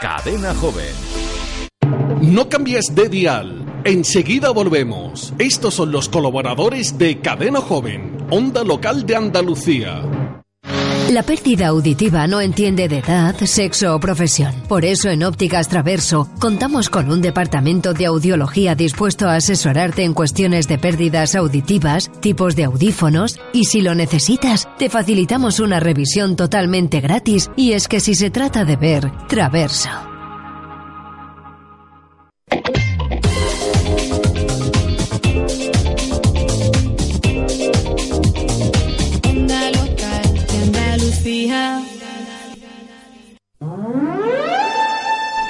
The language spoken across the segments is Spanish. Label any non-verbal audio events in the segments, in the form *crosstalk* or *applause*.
Cadena Joven. No cambies de dial. Enseguida volvemos. Estos son los colaboradores de Cadena Joven, Onda Local de Andalucía. La pérdida auditiva no entiende de edad, sexo o profesión. Por eso en Ópticas Traverso contamos con un departamento de audiología dispuesto a asesorarte en cuestiones de pérdidas auditivas, tipos de audífonos y si lo necesitas, te facilitamos una revisión totalmente gratis y es que si se trata de ver, Traverso.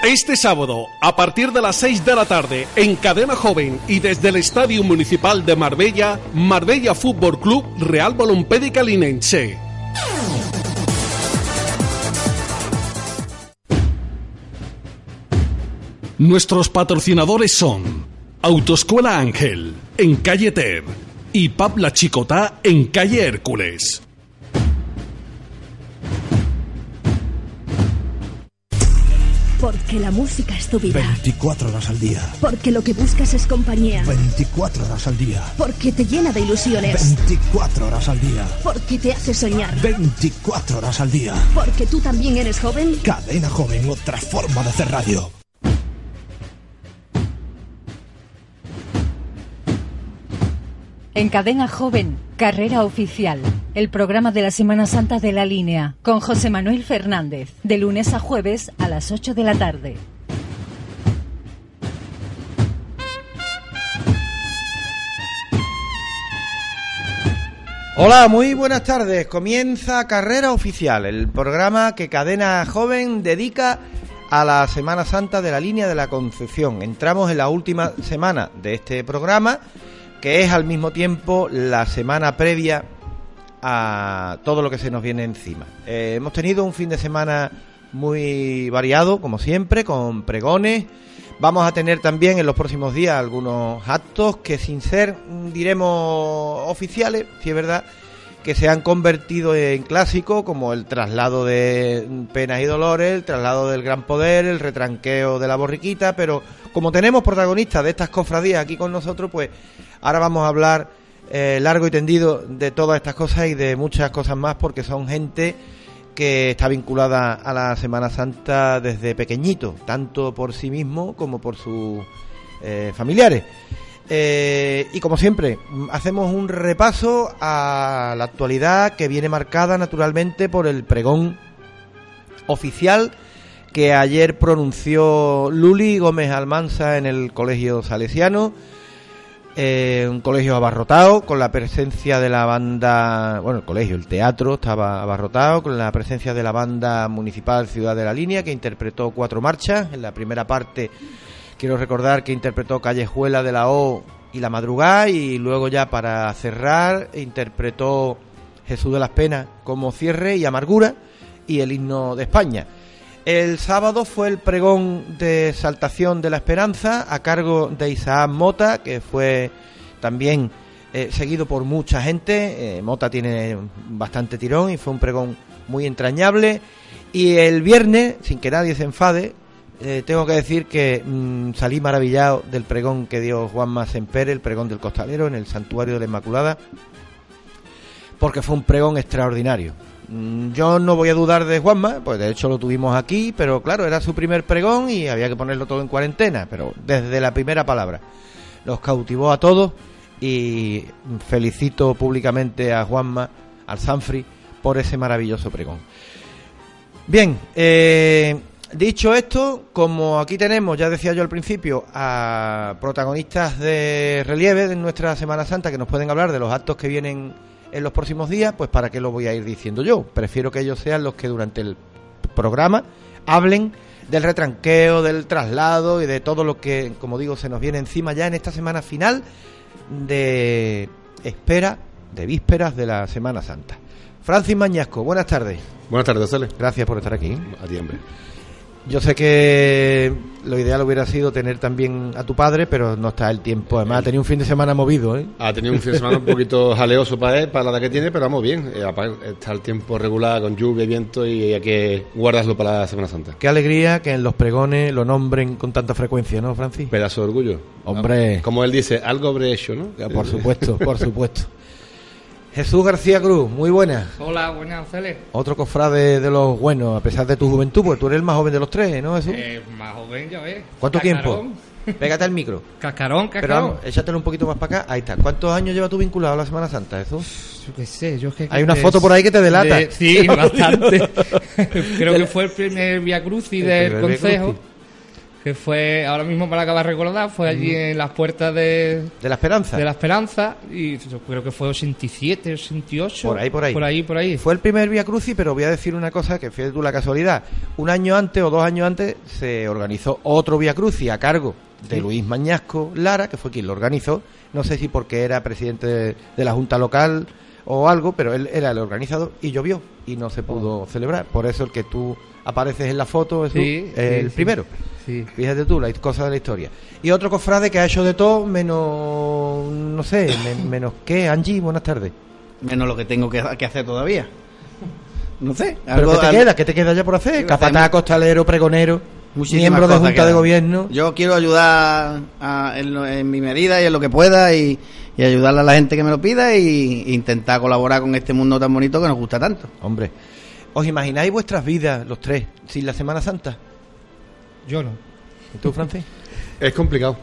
Este sábado, a partir de las 6 de la tarde, en Cadena Joven y desde el Estadio Municipal de Marbella, Marbella Fútbol Club Real Balompédica Linense. Nuestros patrocinadores son Autoescuela Ángel, en calle Ter, y Pab La Chicotá, en calle Hércules. Porque la música es tu vida. 24 horas al día. Porque lo que buscas es compañía. 24 horas al día. Porque te llena de ilusiones. 24 horas al día. Porque te hace soñar. 24 horas al día. Porque tú también eres joven. Cadena joven, otra forma de hacer radio. En Cadena Joven, Carrera Oficial, el programa de la Semana Santa de la línea, con José Manuel Fernández, de lunes a jueves a las 8 de la tarde. Hola, muy buenas tardes. Comienza Carrera Oficial, el programa que Cadena Joven dedica a la Semana Santa de la línea de la Concepción. Entramos en la última semana de este programa, que es al mismo tiempo la semana previa a todo lo que se nos viene encima. Eh, hemos tenido un fin de semana muy variado, como siempre, con pregones. Vamos a tener también en los próximos días algunos actos que sin ser, diremos, oficiales, si es verdad, que se han convertido en clásicos, como el traslado de penas y dolores, el traslado del gran poder, el retranqueo de la borriquita, pero como tenemos protagonistas de estas cofradías aquí con nosotros, pues ahora vamos a hablar eh, largo y tendido de todas estas cosas y de muchas cosas más, porque son gente que está vinculada a la Semana Santa desde pequeñito, tanto por sí mismo como por sus eh, familiares. Eh, y como siempre, hacemos un repaso a la actualidad que viene marcada naturalmente por el pregón oficial que ayer pronunció Luli Gómez Almanza en el Colegio Salesiano. Eh, un colegio abarrotado con la presencia de la banda, bueno, el colegio, el teatro estaba abarrotado con la presencia de la banda municipal Ciudad de la Línea que interpretó cuatro marchas. En la primera parte quiero recordar que interpretó Callejuela de la O y La Madrugada y luego ya para cerrar interpretó Jesús de las Penas como cierre y Amargura y el himno de España. El sábado fue el pregón de Saltación de la Esperanza a cargo de Isaac Mota, que fue también eh, seguido por mucha gente. Eh, Mota tiene bastante tirón y fue un pregón muy entrañable. Y el viernes, sin que nadie se enfade, eh, tengo que decir que mm, salí maravillado del pregón que dio Juan Semper, el pregón del costalero en el Santuario de la Inmaculada, porque fue un pregón extraordinario. Mm, Yo no voy a dudar de Juanma, pues de hecho lo tuvimos aquí, pero claro, era su primer pregón y había que ponerlo todo en cuarentena, pero desde la primera palabra los cautivó a todos y felicito públicamente a Juanma, al Sanfri, por ese maravilloso pregón. Bien, eh, dicho esto, como aquí tenemos, ya decía yo al principio, a protagonistas de relieve de nuestra Semana Santa que nos pueden hablar de los actos que vienen en los próximos días, pues para qué lo voy a ir diciendo yo. Prefiero que ellos sean los que durante el programa hablen del retranqueo, del traslado y de todo lo que, como digo, se nos viene encima ya en esta semana final de espera, de vísperas de la Semana Santa. Francis Mañasco, buenas tardes. Buenas tardes, Cele. Gracias por estar aquí. A ti, hombre. Yo sé que lo ideal hubiera sido tener también a tu padre, pero no está el tiempo. Además, ha tenido un fin de semana movido, ¿eh? Ha tenido un fin de semana un poquito jaleoso para él, para la edad que tiene, pero vamos bien. Eh, Está el tiempo regular con lluvia y viento y hay que guardarlo para la Semana Santa. Qué alegría que en los pregones lo nombren con tanta frecuencia, ¿no, Francis? Pedazo de orgullo. Hombre. Como él dice, algo habré hecho, ¿no? Por supuesto, por supuesto. Jesús García Cruz, muy buena. Hola, buenas, Celes. Otro cofrade de los buenos, a pesar de tu juventud, porque tú eres el más joven de los tres, ¿no, Jesús? Eh, más joven, ya ves. ¿Cuánto Cascarón. tiempo? Pégate al micro. Cascarón, Pero cascarón. vamos, échatelo un poquito más para acá. Ahí está. ¿Cuántos años llevas tú vinculado a la Semana Santa, Jesús? Yo qué sé, yo que... Hay una foto por ahí que te delata. de- sí, *laughs* bastante. *laughs* Creo que fue el primer Via Crucis El del Consejo. Que fue, ahora mismo me lo acabas de recordar, fue allí en las puertas de, De la Esperanza. de la Esperanza. Y yo creo que fue 87, 88. Por ahí, por ahí. Por ahí, por ahí. Fue el primer Via Crucis, pero voy a decir una cosa que fíjate tú la casualidad. Un año antes o dos años antes se organizó otro Via Crucis a cargo de Sí. Luis Mañasco Lara, que fue quien lo organizó. No sé si porque era presidente de, la Junta Local o algo, pero él era el organizador y llovió y no se pudo celebrar. Por eso el que tú apareces en la foto es Sí, el sí, primero. Sí. Fíjate tú, las cosas de la historia. Y otro cofrade que ha hecho de todo, menos, no sé, men- *laughs* menos que Angie, buenas tardes. Menos lo que tengo que, que hacer todavía. No sé. ¿Pero algo- qué te algo- queda? ¿Qué te queda ya por hacer? Sí, Capataz, costalero, pregonero, Muchísimas miembro de Junta de. Gobierno. Yo quiero ayudar a- en, lo- en mi medida y en lo que pueda y, y ayudarle a la gente que me lo pida y, e intentar colaborar con este mundo tan bonito que nos gusta tanto. Hombre, ¿os imagináis vuestras vidas, los tres, sin la Semana Santa? Yo no. ¿Y tú, Francis? Es complicado.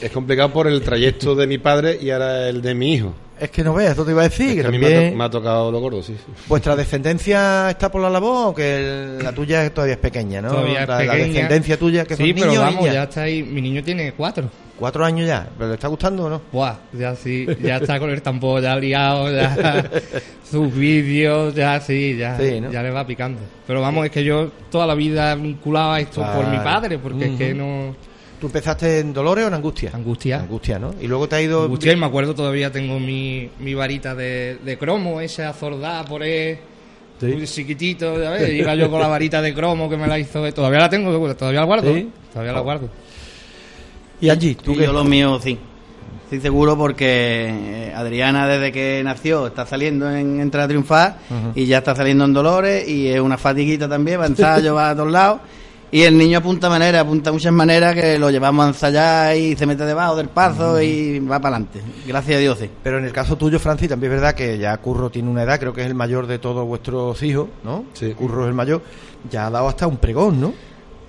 Es complicado por el trayecto de mi padre y ahora el de mi hijo. Es que no veas, esto te iba a decir, Es que que a mí me ha, también to- me ha tocado lo gordo, sí. sí. vuestra descendencia está por la labor o que el- la tuya todavía es pequeña, ¿no? Todavía es la, la pequeña. descendencia tuya, que Sí, son pero niños vamos, ya está ahí. Mi niño tiene cuatro. Cuatro años ya, ¿pero le está gustando o no? Buah, ya sí, ya está con el tambor ya liado, ya *laughs* sus vídeos, ya sí, ya, Sí, ¿no? ya le va picando. Pero vamos, es que yo toda la vida vinculado a esto por mi padre, porque es que no... ¿Tú empezaste en Dolores o en Angustia? Angustia. Angustia, ¿no? Y luego te ha ido... Angustia, y me acuerdo todavía tengo mi, mi varita de, de cromo, esa azordada por ahí, Sí. muy chiquitito, ya ves, iba yo con la varita de cromo que me la hizo, todavía la tengo, todavía la guardo, Sí. todavía la guardo. Y Angie, ¿tú Y qué? yo lo mío sí. Estoy seguro porque eh, Adriana desde que nació está saliendo en Entrada a Triunfar y ya está saliendo en Dolores y es una fatiguita también, va a ensayo, va a todos lados. Y el niño apunta maneras, apunta muchas maneras que lo llevamos a ensayar y se mete debajo del pazo y va para adelante. Gracias a Dios, sí. Pero en el caso tuyo, Francis, también es verdad que ya Curro tiene una edad, creo que es el mayor de todos vuestros hijos, ¿no? Sí. Curro es el mayor. Ya ha dado hasta un pregón, ¿no?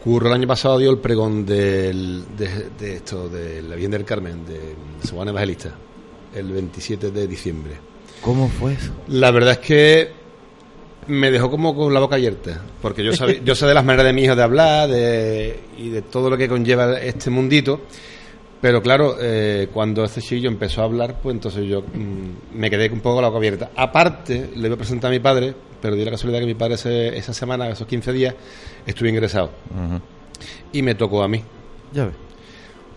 Curro el año pasado dio el pregón del, de, de esto, de la Virgen del Carmen, de San Juan Evangelista, el 27 de diciembre. ¿Cómo fue eso? La verdad es que me dejó como con la boca abierta, porque yo, sabía- *laughs* yo sé de las maneras de mi hijo de hablar de, y de todo lo que conlleva este mundito, pero claro, eh, cuando este chiquillo empezó a hablar, pues entonces yo mm, me quedé un poco con la boca abierta. Aparte, le voy a presentar a mi padre, pero di la casualidad que mi padre ese- esa semana, esos 15 días, estuve ingresado y me tocó a mí. Ya ves.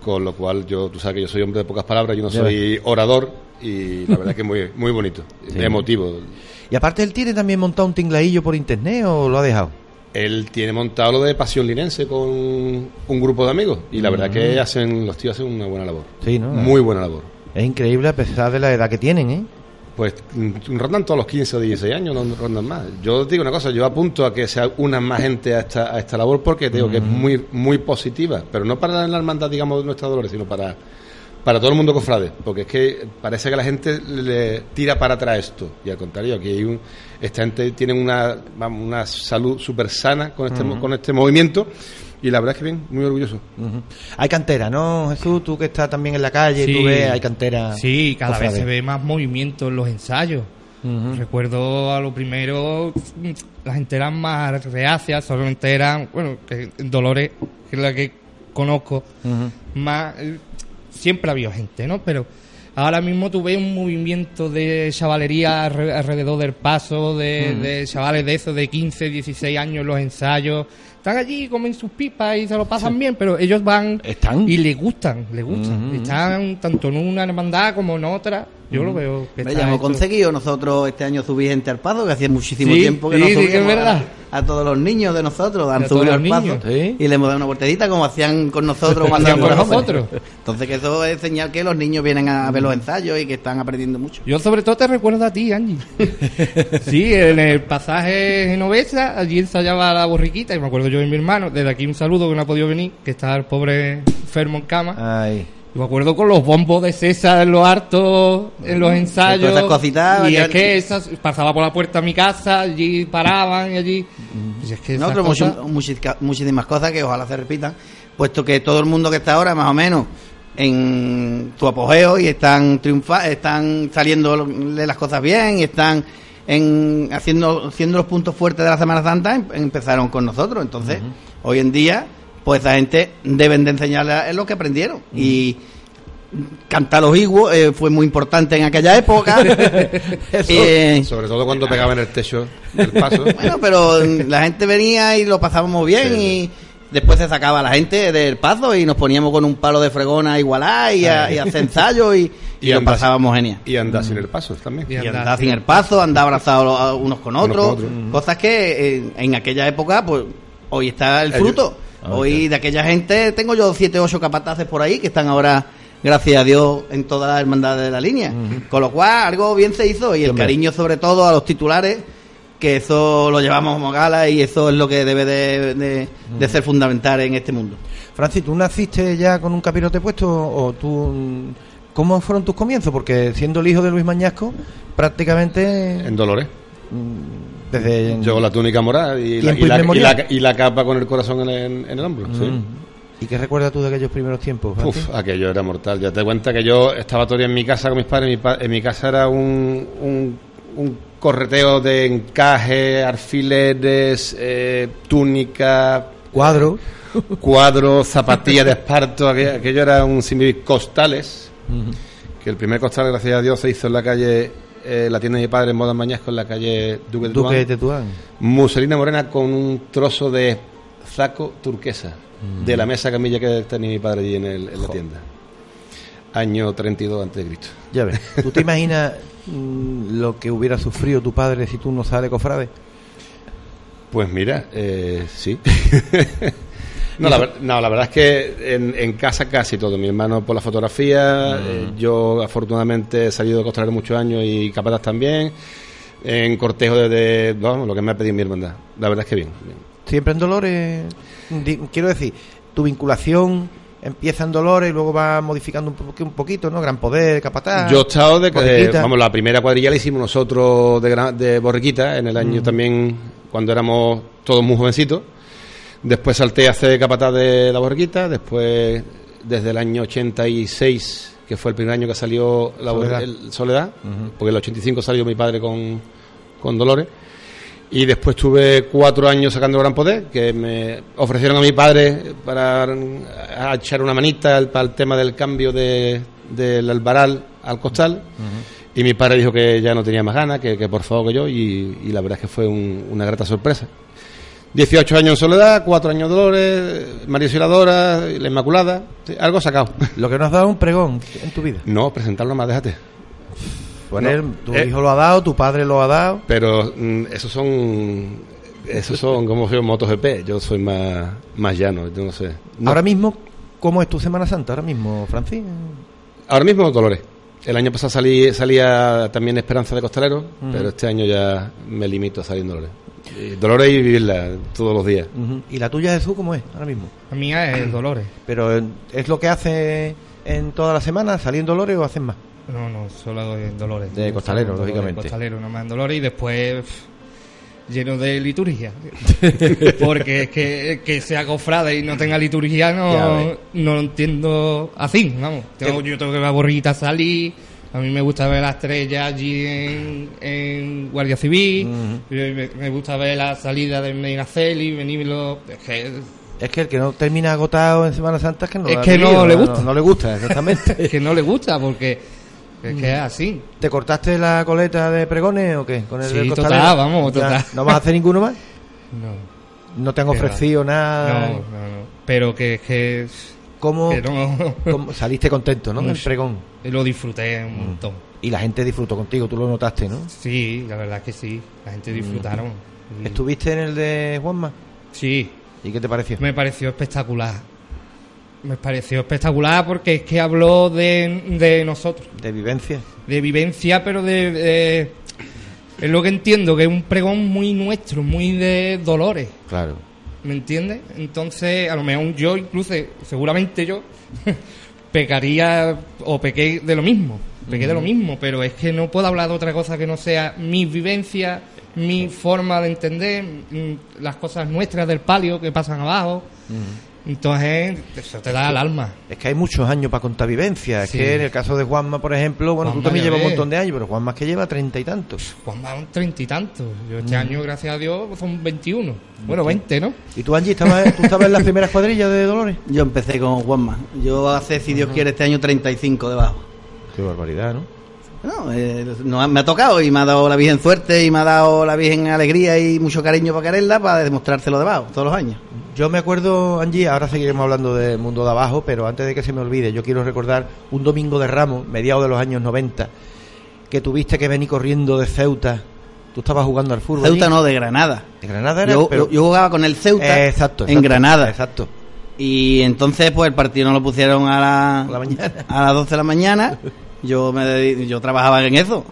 Con lo cual, yo, tú sabes que yo soy hombre de pocas palabras, yo no soy orador y la verdad que muy, muy bonito, *laughs* Sí. emotivo. Y aparte, ¿él tiene también montado un tingladillo por internet o lo ha dejado? Él tiene montado lo de Pasión Linense con un grupo de amigos y la verdad que hacen los tíos hacen una buena labor. Sí, ¿no? Muy buena labor. Es increíble a pesar de la edad que tienen, ¿eh? Pues mm, rondan todos los 15 o 16 años, no rondan más. Yo digo una cosa, yo apunto a que sea una más gente a esta, a esta labor porque te digo que es muy muy positiva, pero no para la hermandad, digamos, de nuestra Dolores, sino para, para todo el mundo cofrade, porque es que parece que la gente le tira para atrás esto, y al contrario, aquí hay un, esta gente tiene una, una salud súper sana con este, con este movimiento, y la verdad es que bien, muy orgulloso. Hay cantera, ¿no, Jesús? Tú que estás también en la calle, tú ves, hay cantera. Sí, cada vez se ve más movimiento en los ensayos. Recuerdo a lo primero, la gente eran más reacias, solamente eran, bueno, que Dolores, que es la que conozco, más, eh, siempre había gente, ¿no? Pero ahora mismo tú ves un movimiento de chavalería alre- alrededor del paso, de, de chavales de esos de 15, 16 años en los ensayos. Están allí, comen sus pipas y se lo pasan bien, pero ellos van ¿Están? y les gustan, les gustan. Están tanto en una hermandad como en otra. Yo lo veo que está ya hemos conseguido nosotros este año subir gente al paso, que hacía muchísimo Sí, tiempo que sí, no es subíamos verdad. a, a todos los niños de nosotros, han subido al paso y le hemos dado una vueltecita como hacían con nosotros cuando con nosotros. Entonces que eso es señal que los niños vienen a ver los ensayos y que están aprendiendo mucho. Yo sobre todo te recuerdo a ti, Angie. *laughs* sí, en el pasaje genovesa, allí ensayaba la borriquita y me acuerdo yo de mi hermano. Desde aquí un saludo que no ha podido venir, que está el pobre enfermo en cama. Ay. Y me acuerdo con los bombos de César en los hartos, en los ensayos. Esas cositas, y es que esas, pasaba por la puerta de mi casa, allí paraban y allí. Y es que esas Nosotros cosas- muchis- muchísimas cosas que ojalá se repitan, puesto que todo el mundo que está ahora más o menos en su apogeo y están triunfa están saliendo de las cosas bien y están en haciendo haciendo los puntos fuertes de la Semana Santa em- empezaron con nosotros. Entonces hoy en día pues esa gente deben de enseñarle lo que aprendieron. Y cantar los iguos eh, fue muy importante en aquella época. *laughs* Eh, Sobre todo cuando pegaba en el techo del paso. bueno, pero la gente venía y lo pasábamos bien y después se sacaba la gente del paso y nos poníamos con un palo de fregona a igualar y a, y a hacer ensayos *laughs* y, y lo pasábamos genial. Y andar sin el paso también. Y Y andar andar sin el paso, andar abrazados a- unos con Unos otros, con otros. cosas que eh, en aquella época, pues hoy está el Ellos- fruto. Hoy de aquella gente tengo yo siete, ocho capataces por ahí que están ahora, gracias a Dios, en toda la hermandad de la línea. Con lo cual, algo bien se hizo y el hombre. cariño sobre todo a los titulares, que eso lo llevamos como gala y eso es lo que debe de, de- de ser fundamental en este mundo. Francis, ¿tú naciste ya con un capirote puesto o tú... mm, ¿Cómo fueron tus comienzos? Porque siendo el hijo de Luis Mañasco, prácticamente En Dolores. mm, desde... Llevo la túnica morada y la, Tiempo y, la, y, inmemorial. la, y la capa con el corazón en el, en el hombro. sí. Mm. ¿Y qué recuerdas tú de aquellos primeros tiempos? Francis? Uf, aquello era mortal. Ya te cuenta que yo estaba todavía en mi casa con mis padres. Mi pa- en mi casa era un, un, un correteo de encaje, alfileres, eh, túnica, Cuadro. cuadros, zapatillas de esparto. Aquello, aquello era un sinvivir costales. Que el primer costal, gracias a Dios, se hizo en la calle, eh, la tienda de mi padre en Modas Mañasco, en la calle Duque de Duque de Tetuán. Muselina morena con un trozo de zaco turquesa de la mesa camilla que tenía mi padre allí en, el- en la tienda. Año 32 antes de Cristo. Ya ves. ¿Tú te imaginas mm, lo que hubiera sufrido tu padre si tú no sales cofrade? Pues mira, eh, sí. *laughs* no, la, ver- no, la verdad es que en, en casa casi todo. Mi hermano por la fotografía, eh, yo afortunadamente he salido de costalero muchos años y capataz también. En cortejo de, de- vamos, lo que me ha pedido mi hermandad. La verdad es que bien. bien. Siempre en Dolores. Quiero decir, tu vinculación empieza en Dolores y luego va modificando un, po- un poquito, ¿no? Gran Poder, Capataz. Yo he estado de que, vamos, la primera cuadrilla la hicimos nosotros de, Gra- de Borriquita, en el año también, cuando éramos todos muy jovencitos. Después salté a hacer capataz de la Borriquita, después, desde el año 86, que fue el primer año que salió la Soledad. el Soledad, porque el 85 salió mi padre con, con Dolores. Y después tuve cuatro años sacando Gran Poder, que me ofrecieron a mi padre para a echar una manita para el tema del cambio de, del albaral al costal. Y mi padre dijo que ya no tenía más ganas, que, que por favor que yo, y, y la verdad es que fue un- una grata sorpresa. 18 años en Soledad, 4 años Dolores, María Auxiliadora, La Inmaculada, algo sacado. Lo que nos dado un pregón en tu vida. No, presentarlo más, déjate. No, tu eh. hijo lo ha dado, tu padre lo ha dado. Pero mm, esos son, esos son como si MotoGP, yo soy más, más llano, yo no sé. No- Ahora mismo, ¿cómo es tu Semana Santa? Ahora mismo, Francis. ahora mismo Dolores. El año pasado salí, salía también Esperanza de Costalero, pero este año ya me limito a salir en Dolores. Dolores y vivirla todos los días. ¿Y la tuya, Jesús, cómo es ahora mismo? La mía es Dolores. Pero ¿es lo que hace en toda la semana, salir en Dolores o haces más? No, no, solo en Dolores. De costalero, Dolores, lógicamente. Costalero, nomás en Dolores y después pff, lleno de liturgia. *laughs* Porque es que, que sea cofrade y no tenga liturgia no, no lo entiendo así, vamos. Tengo- yo tengo que ver a Borrita salir. A mí me gusta ver la estrella allí en, en Guardia Civil. me, me gusta ver la salida de Medinaceli, venirlo. Es que Es que el que no termina agotado en Semana Santa es que no, Es que no le gusta. No, le gusta, *laughs* exactamente. es que no le gusta porque es que es así. ¿Te cortaste la coleta de pregones o qué? Con el Sí, total, vamos, total. ¿No vas a hacer ninguno más? No. ¿No te han ofrecido No, nada? no, no. Pero que, que, ¿Cómo, que no. *laughs* cómo- saliste contento, ¿no? Del pregón. lo disfruté un montón. Y la gente disfrutó contigo, tú lo notaste, ¿no? Sí, la verdad es que sí, la gente disfrutaron. Y- ¿Estuviste en el de Juanma? Sí, ¿Y qué te pareció? me pareció espectacular. Me pareció espectacular porque es que habló de, de nosotros, ¿De vivencia? de vivencia, pero de, de- Es lo que entiendo, que es un pregón muy nuestro, muy de dolores. Claro. ¿Me entiendes? Entonces, a lo mejor yo, incluso, seguramente yo, *laughs* pecaría o pequé de lo mismo. Pequé de lo mismo, pero es que no puedo hablar de otra cosa que no sea mi vivencia, mi forma de entender, mm, las cosas nuestras del palio que pasan abajo. Entonces, eso te da el alma. Es que hay muchos años para contar vivencia. Es Sí. que en el caso de Juanma, por ejemplo, bueno, Juanma, tú también llevas un montón de años, pero Juanma es que lleva treinta y tantos. Juan va a un treinta y tantos. Yo este Mm. año, gracias a Dios, son 21. Bueno, 20, ¿no? ¿Y tú, Angie, estabas, tú estabas en las primeras cuadrillas de Dolores? Yo empecé con Juanma. Yo hace, si Dios quiere, este año 35 debajo. Qué barbaridad, ¿no? No, eh, no, me ha tocado y me ha dado la Virgen suerte y me ha dado la Virgen alegría y mucho cariño para quererla para demostrárselo debajo todos los años. Yo me acuerdo, Angie, ahora seguiremos hablando del mundo de abajo, pero antes de que se me olvide, yo quiero recordar un domingo de Ramos, mediados de los años 90, que tuviste que venir corriendo de Ceuta. Tú estabas jugando al fútbol. Ceuta allí. no, de Granada. De Granada era, Yo, pero... yo jugaba con el Ceuta Eh, exacto, en Granada. Exacto. Y entonces, pues el partido no lo pusieron a, la, mañana. a las 12 de la mañana. Yo, me yo trabajaba en eso.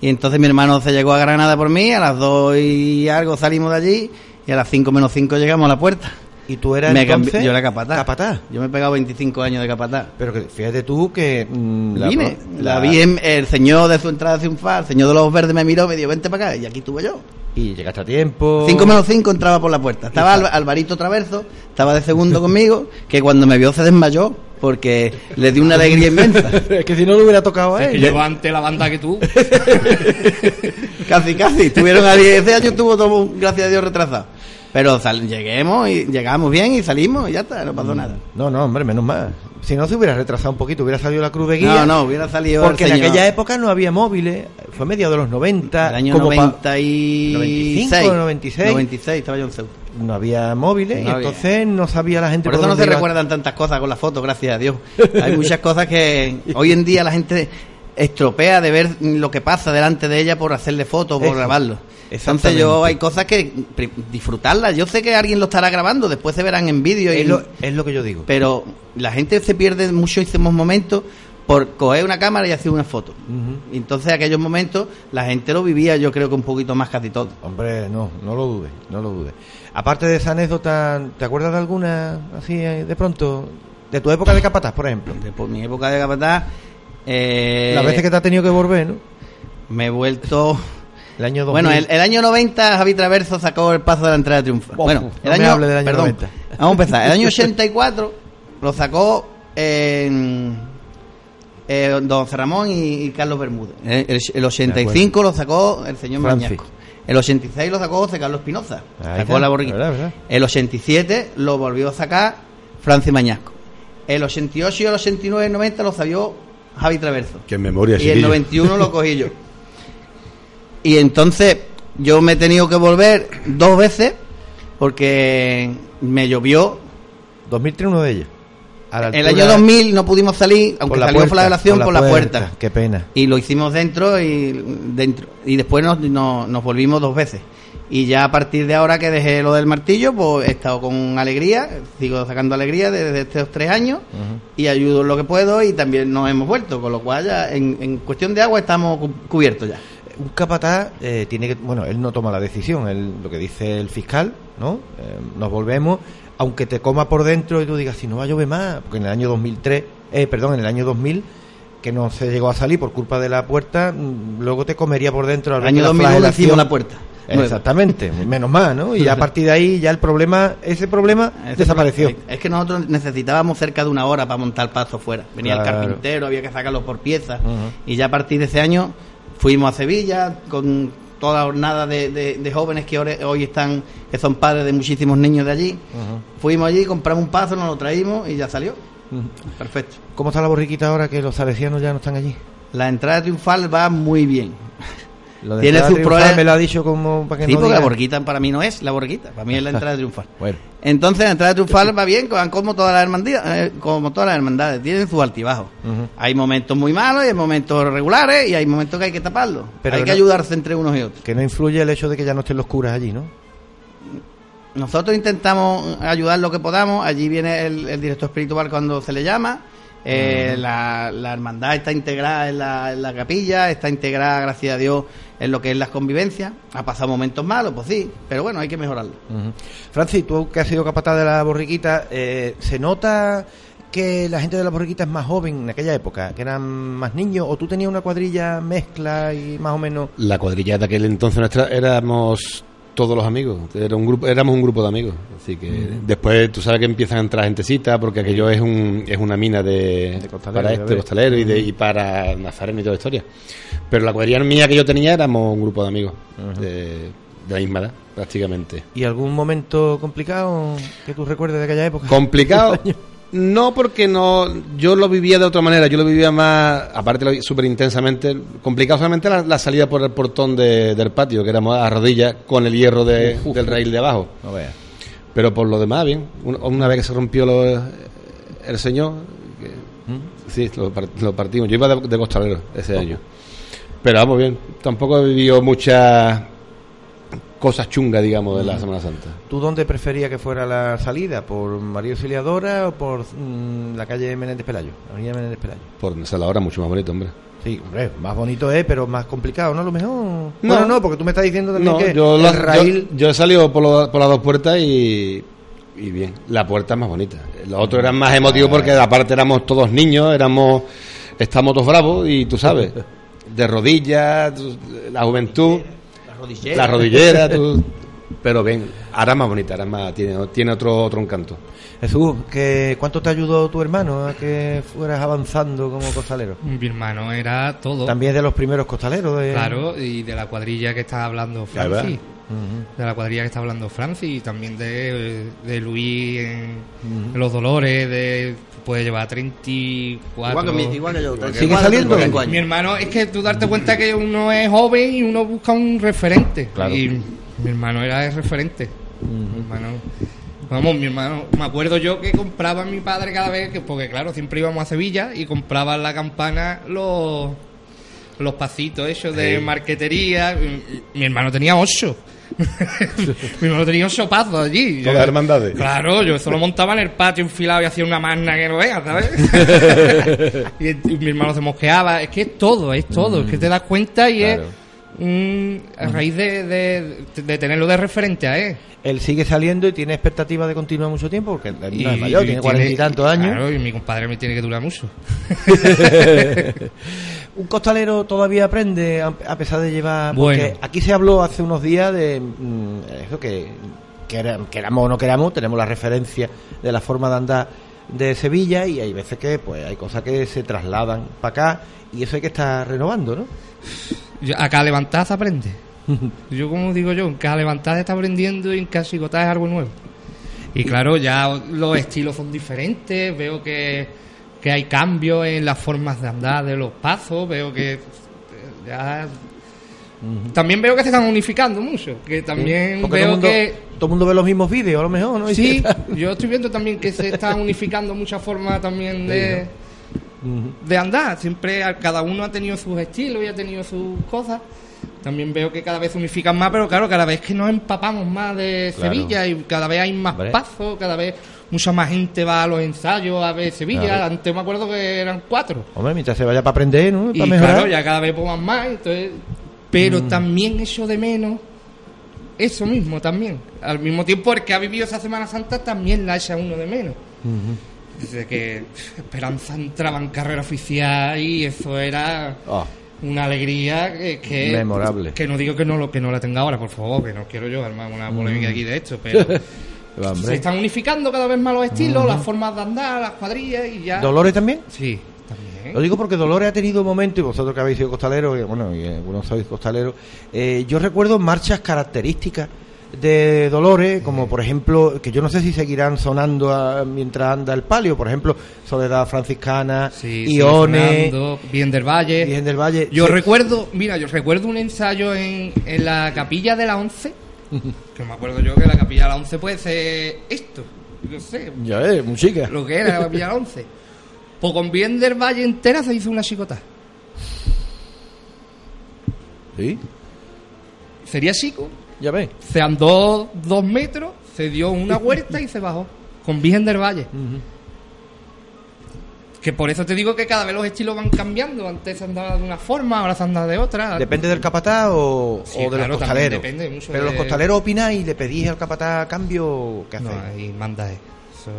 Y entonces mi hermano se llegó a Granada por mí. A las 2 y algo salimos de allí. Y a las 5 menos 5 llegamos a la puerta. ¿Y tú eras Me entonces? yo era capataz. Capataz. Yo me he pegado 25 años de capataz. Pero que fíjate tú que... mm, la- Vine, la, la- vi en el señor de su entrada triunfal, el señor de los verdes me miró, me dijo, vente para acá, y aquí estuve yo. Y llegaste a tiempo... 5 menos 5 entraba por la puerta. Estaba Alva- Alvarito Traverso, estaba de segundo *laughs* conmigo, que cuando me vio se desmayó, porque le di una alegría inmensa. *laughs* es que si no le hubiera tocado a Es que él. llevo antes la banda que tú. *laughs* casi, casi. Estuvieron a 10 ese año estuvo todo, gracias a Dios, retrasado. Pero sal- lleguemos y llegamos bien y salimos y ya está, no pasó nada. No, no, hombre, menos mal. Si no se hubiera retrasado un poquito, hubiera salido la cruz de guía. No, no, hubiera salido Porque el en señor. aquella época no había móviles. Fue medio de los 90. El año como pa- 96. 95, 96. 96 estaba yo en Ceuta. No había móviles No y había. entonces no sabía la gente Por eso no se iba. recuerdan tantas cosas con las fotos, gracias a Dios. Hay muchas cosas que *laughs* hoy en día la gente estropea de ver lo que pasa delante de ella por hacerle fotos, por Eso. grabarlo. Entonces yo hay cosas que disfrutarlas. Yo sé que alguien lo estará grabando, después se verán en vídeo. y Es lo, es lo que yo digo. Pero la gente se pierde muchísimos momentos por coger una cámara y hacer una foto. Ujú. Y Entonces aquellos momentos la gente lo vivía yo creo que un poquito más casi todo. Hombre, no, no lo dudes, no lo dudes. Aparte de esa anécdota, ¿te acuerdas de alguna así eh, de pronto? De tu época de capataz, por ejemplo. De por mi época de capataz... eh, Las veces que te has tenido que volver, ¿no? Me he vuelto... El año 2000. Bueno, el, el año 90 Javi Traverso sacó el paso de la entrada triunfal. Uf, bueno, no el me año, hable del año perdón, 90. Vamos a empezar. El año 84 lo sacó en eh, Don Ramón y, y Carlos Bermúdez. El, el- el 85 lo sacó el señor. Mañasco. El 86 lo sacó José Carlos Espinoza. Sacó la borriquita. verdad, verdad. El 87 lo volvió a sacar Francis Mañasco. El 88 y el 89 y el 90 lo salió Javi Traverso. Qué memoria, Y el chiquillo. 91 lo cogí yo. *laughs* Y entonces yo me he tenido que volver dos veces porque me llovió. 2003 uno de ellos. A la El altura- año 2000 no pudimos salir, aunque por la salió puerta, flagelación por la, puerta. Qué pena. Y lo hicimos dentro y dentro y después nos, nos, nos volvimos dos veces. Y ya a partir de ahora que dejé lo del martillo, pues he estado con alegría, sigo sacando alegría desde estos tres años y ayudo en lo que puedo y también nos hemos vuelto, con lo cual ya en, en cuestión de agua estamos cu- cubiertos ya. Un capataz eh, tiene que, bueno, él no toma la decisión, él, lo que dice el fiscal, ¿no? Eh, nos volvemos, aunque te coma por dentro y tú digas, si no va a llover más, porque en el año 2003, eh, perdón, en el año 2000, que no se llegó a salir por culpa de la puerta, mm, luego te comería por dentro. al año que la 2001 flagelación- hicimos la puerta. Exactamente, menos mal, ¿no? Y a partir de ahí ya el problema, ese problema Ese desapareció. problema- Es que nosotros necesitábamos cerca de una hora para montar el paso fuera. Venía Claro. el carpintero, había que sacarlo por piezas. Y ya a partir de ese año fuimos a Sevilla con toda la jornada de, de- de jóvenes que hoy están, que son padres de muchísimos niños de allí. Fuimos allí, compramos un paso, nos lo traímos y ya salió. Perfecto. ¿Cómo está la borriquita ahora que los salesianos ya no están allí? La entrada triunfal va muy bien. Lo de Tiene sus problemas. Me lo ha dicho como para que Sí, no porque la borquita para mí no es la borquita, para mí es la entrada *laughs* triunfal. Bueno. Entonces la entrada triunfal va bien, van como todas las hermandades, eh, como todas las hermandades, tienen sus altibajos. Hay momentos muy malos, y hay momentos regulares y hay momentos que hay que taparlos. Pero hay no- que ayudarse entre unos y otros. Que no influye el hecho de que ya no estén los curas allí, ¿no? Nosotros intentamos ayudar lo que podamos. Allí viene el, el director espiritual cuando se le llama. Eh, la, la hermandad está integrada en la, en la capilla, está integrada, gracias a Dios, en lo que es las convivencias. Ha pasado momentos malos, pues sí, pero bueno, hay que mejorarlo. Francis, tú que has sido capataz de la borriquita, eh, ¿se nota que la gente de la borriquita es más joven en aquella época? ¿Que eran más niños? ¿O tú tenías una cuadrilla mezcla y más o menos...? La cuadrilla de aquel entonces nuestra éramos todos los amigos, era un grupo, éramos un grupo de amigos, así que después tú sabes que empiezan a entrar gentecita porque aquello es un, es una mina de, costalero, para de este ver. costalero y, de, y para Nazareno y toda la historia. Pero la cuadrilla mía que yo tenía éramos un grupo de amigos de, de la misma edad, prácticamente. ¿Y algún momento complicado que tú recuerdes de aquella época? Complicado. *laughs* No, porque no, yo lo vivía de otra manera, yo lo vivía más, aparte súper intensamente, complicado solamente la, la salida por el portón de- del patio, que éramos a rodillas con el hierro de- del raíl de abajo. No veas. Pero por lo demás, bien. Un- Una, vez que se rompió lo- el señor, que- sí, lo, par- lo partimos. Yo iba de, de costalero ese año. Pero vamos bien, tampoco he vivido muchas cosas chungas, digamos, de la Semana Santa. ¿Tú dónde preferías que fuera la salida? ¿Por María Auxiliadora o por mm, la calle Menéndez Pelayo? Avenida Menéndez Pelayo. Por donde la hora mucho más bonito, hombre. Sí, hombre, más bonito es, pero más complicado, ¿no? A lo mejor. No. Bueno, no, porque tú me estás diciendo también No, que yo, el la- raíl... yo, yo he salido por, lo- por las dos puertas y, y bien. La puerta es más bonita. Los otros eran más emotivos porque aparte éramos todos niños, éramos estamos todos bravos y tú sabes, de rodillas, la juventud, rodillera. la rodillera, tú- *laughs* pero bien, ahora es más bonita, ahora es más, tiene, tiene otro, otro encanto. Jesús, ¿que ¿cuánto te ayudó tu hermano a que fueras avanzando como costalero? Mi hermano era todo. También de los primeros costaleros. De... Claro, y de la cuadrilla que está hablando Ya De la cuadrilla que está hablando Francis y también de, de Luis en, Los Dolores, de puede llevar 34. Igual que, mi- igual que yo. ¿Sigue igual, saliendo? 35 años. Mi hermano, es que tú darte cuenta que uno es joven y uno busca un referente. Claro. Y mi hermano era el referente. Mi hermano. Vamos, mi hermano, me acuerdo yo que compraba a mi padre cada vez que, porque claro, siempre íbamos a Sevilla y compraba en la campana los los pasitos esos de marquetería. Mi, mi hermano tenía ocho. *laughs* mi hermano tenía ocho pasos allí. Todas las hermandades. Claro, yo eso lo montaba en el patio enfilado y hacía una magna que no veas, ¿sabes? *laughs* y, y mi hermano se mosqueaba. Es que es todo, es todo. Es que te das cuenta y Claro. es mm, a raíz de, de, de tenerlo de referente a él. Él sigue saliendo y tiene expectativa de continuar mucho tiempo, porque él no Y- es mayor, y tiene cuarenta y tantos años. Claro, y mi compadre me tiene que durar mucho. *laughs* Un costalero todavía aprende a a pesar de llevar. Bueno. Porque aquí se habló hace unos días de mm, eso que, quera- queramos o no queramos, tenemos la referencia de la forma de andar de Sevilla y hay veces que pues hay cosas que se trasladan para acá y eso hay que estar renovando, ¿no? Yo- acá levantar se aprende. *laughs* Yo, como digo yo, en cada levantada está aprendiendo y en cada chicotada es algo nuevo. Y claro, ya los estilos son diferentes, veo que, que hay cambios en las formas de andar de los pasos, veo que eh, ya... También veo que se están unificando mucho, que también Porque todo veo mundo, que... todo el mundo ve los mismos vídeos, a lo mejor, ¿no? Sí, está- *laughs* yo estoy viendo también que se están unificando muchas formas también de, de andar. Siempre cada uno ha tenido sus estilos y ha tenido sus cosas. También veo que cada vez se unifican más, pero claro, cada vez que nos empapamos más de Claro. Sevilla y cada vez hay más Hombre. pasos, cada vez mucha más gente va a los ensayos a ver Sevilla. Claro. Antes me acuerdo que eran cuatro. Hombre, mientras se vaya para aprender, ¿no? Y mejorar. claro, ya cada vez pongan más. Entonces, pero Mm. también eso de menos, eso mismo también. Al mismo tiempo, el que ha vivido esa Semana Santa también la echa uno de menos. Desde que Esperanza entraba en carrera oficial y eso era Ah, una alegría que, que- Memorable. Que no digo que no lo que no la tenga ahora, por favor, que no quiero yo armar una polémica aquí de esto, pero *laughs* hombre. se están unificando cada vez más los estilos, las formas de andar, las cuadrillas y ya. ¿Dolores también? Sí, también. Lo digo porque Dolores ha tenido momentos, y vosotros que habéis sido costaleros, y bueno, y algunos sois costaleros, eh, yo recuerdo marchas características de Dolores, como por ejemplo, que yo no sé si seguirán sonando mientras anda el palio, por ejemplo, Soledad Franciscana, Sí, Ione, sonando, Bien del Valle. Virgen del Valle. Yo Sí. recuerdo, mira, yo recuerdo un ensayo en, en la capilla de la 11, *laughs* que me acuerdo yo que la capilla de la 11 puede ser esto, yo sé, Ya ves, música. lo que era la capilla de la 11. Pues con Bien del Valle entera se hizo una chicota. Sí, Sería chico, ya ves. se andó dos metros, se dio una vuelta y se bajó. Con Virgen del Valle. Que por eso te digo que cada vez los estilos van cambiando. Antes se andaba de una forma, ahora se anda de otra. Depende del capataz o, Sí, o de claro, los costaleros. depende mucho Pero de- los costaleros opináis y le pedís al capataz cambio, ¿qué No, hacéis? ahí manda eso.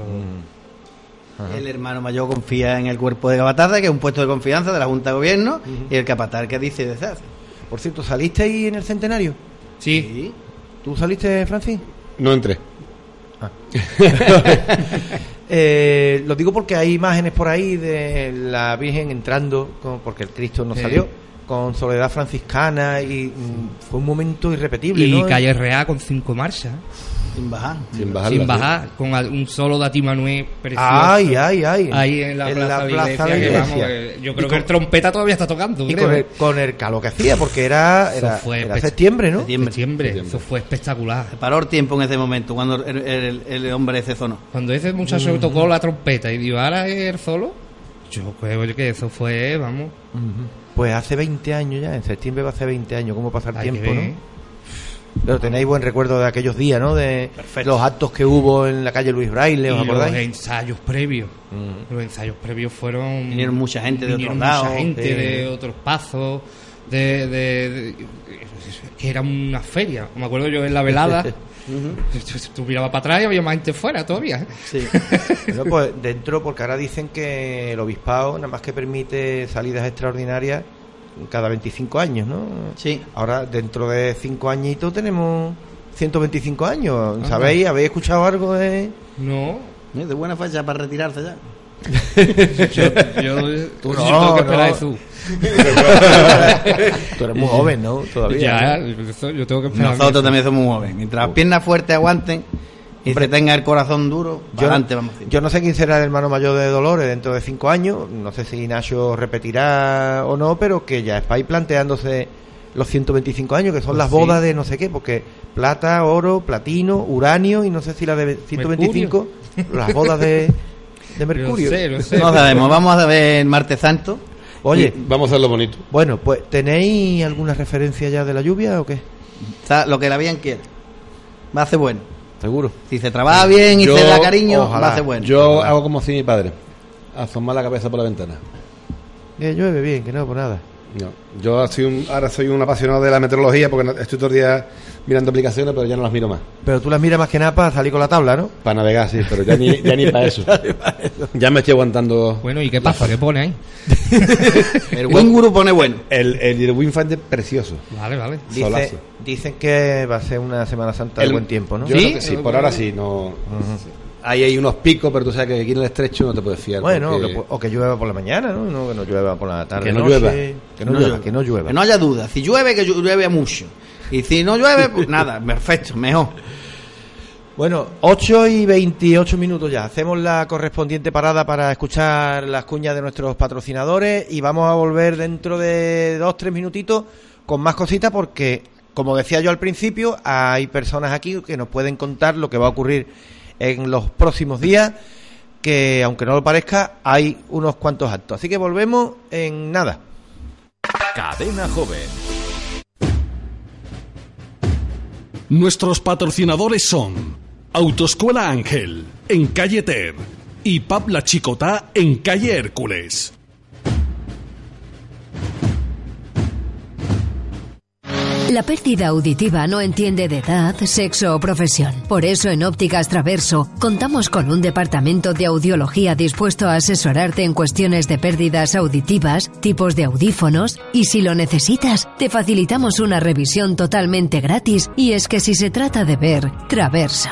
Ajá. El hermano mayor confía en el cuerpo de capataz, que es un puesto de confianza de la Junta de Gobierno, y el capataz que dice y deshace. Por cierto, ¿saliste ahí en el centenario? Sí. ¿Tú saliste, Francis? No entré. *laughs* *laughs* Eh, lo digo porque hay imágenes por ahí de la Virgen entrando, con- porque el Cristo no Sí. salió, con Soledad Franciscana y mm, fue un momento irrepetible. Y ¿no? Calle Real con cinco marchas. Sin bajar. Sin bajarla. sin sí. bajar, con un solo de Atimanué precioso. Ay, ay, ay. Ahí en la En plaza, la de, plaza iglesia, de que iglesia. vamos, eh, yo creo con- que el trompeta todavía está tocando. Y creo. con el, con el calor que hacía, porque era, Eso era, fue era septiembre, ¿no? Septiembre. Septiembre, eso fue espectacular. Se paró el tiempo en ese momento, cuando el, el- el hombre ese sonó. Cuando ese muchacho tocó la trompeta y dio ahora el solo, yo creo que eso fue, vamos, Pues hace 20 años ya, en septiembre va a hacer 20 años, ¿cómo pasa el hay tiempo, no? Pero tenéis buen recuerdo de aquellos días, ¿no? De los actos que hubo en la calle Luis Braille, ¿os y los acordáis? ensayos previos. Mm. Los ensayos previos fueron. Vinieron mucha gente de otros lados, mucha gente sí. de otros pasos. De, de- de- que era una feria. Me acuerdo yo en la velada. *laughs* Tú mirabas para atrás y había más gente fuera todavía. ¿eh? Sí. *laughs* Bueno, pues dentro, porque ahora dicen que el obispado nada más que permite salidas extraordinarias cada 25 años, ¿no? Sí. Ahora, dentro de 5 añitos tenemos 125 años. ¿Sabéis? ¿Habéis escuchado algo de...? No. De buena fecha para retirarse ya. *laughs* Yo, yo, Tú yo no, tengo que esperar no. eso. Tú eres muy joven, ¿no? Todavía. Ya, ¿no? yo tengo que esperar. Nosotros también somos jóvenes. Mientras las piernas fuertes aguanten y se tenga el corazón duro, Yo, adelante vamos. yo no sé quién será el hermano mayor de Dolores dentro de cinco años. No sé si Nacho repetirá o no, pero que ya estáis planteándose los 125 años, que son Pues las sí. bodas de no sé qué, porque plata, oro, platino, uranio y no sé si la de 125, las bodas de, de *laughs* Mercurio. Lo sé, lo sé. *laughs* No sabemos, vamos a ver el martes santo. Oye, Vamos a hacerlo bonito. bueno, pues ¿tenéis alguna referencia ya de la lluvia o qué? Está lo que la bien quiera. Va a ser bueno. Seguro. Si se trabaja bien y Yo- se da cariño, ojalá. va a ser bueno. Yo hago como si mi padre. Asomar la cabeza por la ventana. Que llueve bien, que no, por nada. No. Yo soy un- ahora soy un apasionado de la meteorología porque estoy todo el día mirando aplicaciones, pero ya no las miro más. Pero tú las miras más que nada para salir con la tabla, ¿no? Para navegar, sí, pero ya ni, ya ni para eso. *laughs* Ya me estoy aguantando. Bueno, ¿y qué pasa? ¿Qué pone ahí? *laughs* El buen guru pone bueno. El, el, el Windfinder precioso. Vale, vale. Dice, Solazo. dicen que va a ser una Semana Santa de El- buen tiempo, ¿no? Yo ¿Sí? creo que sí, por ahora sí. No, Ahí hay unos picos, pero tú sabes que aquí en el estrecho no te puedes fiar. Bueno, porque- que o que llueva por la mañana, ¿no? No, que no llueva por la tarde. Que no llueva. Que no, llueva, que no llueva. Que no haya duda. Si llueve, que llueve mucho. Y si no llueve, pues *laughs* nada, perfecto, mejor. Bueno, 8 y 28 minutos ya. Hacemos la correspondiente parada para escuchar las cuñas de nuestros patrocinadores y vamos a volver dentro de dos, tres minutitos con más cositas porque, como decía yo al principio, hay personas aquí que nos pueden contar lo que va a ocurrir en los próximos días, que aunque no lo parezca, hay unos cuantos actos. Así que volvemos en nada. Cadena Joven. Nuestros patrocinadores son Autoescuela Ángel, en calle Ter, y Pab La Chicotá, en calle Hércules. La pérdida auditiva no entiende de edad, sexo o profesión. Por eso en Ópticas Traverso contamos con un departamento de audiología dispuesto a asesorarte en cuestiones de pérdidas auditivas, tipos de audífonos y si lo necesitas, te facilitamos una revisión totalmente gratis y es que si se trata de ver, Traverso.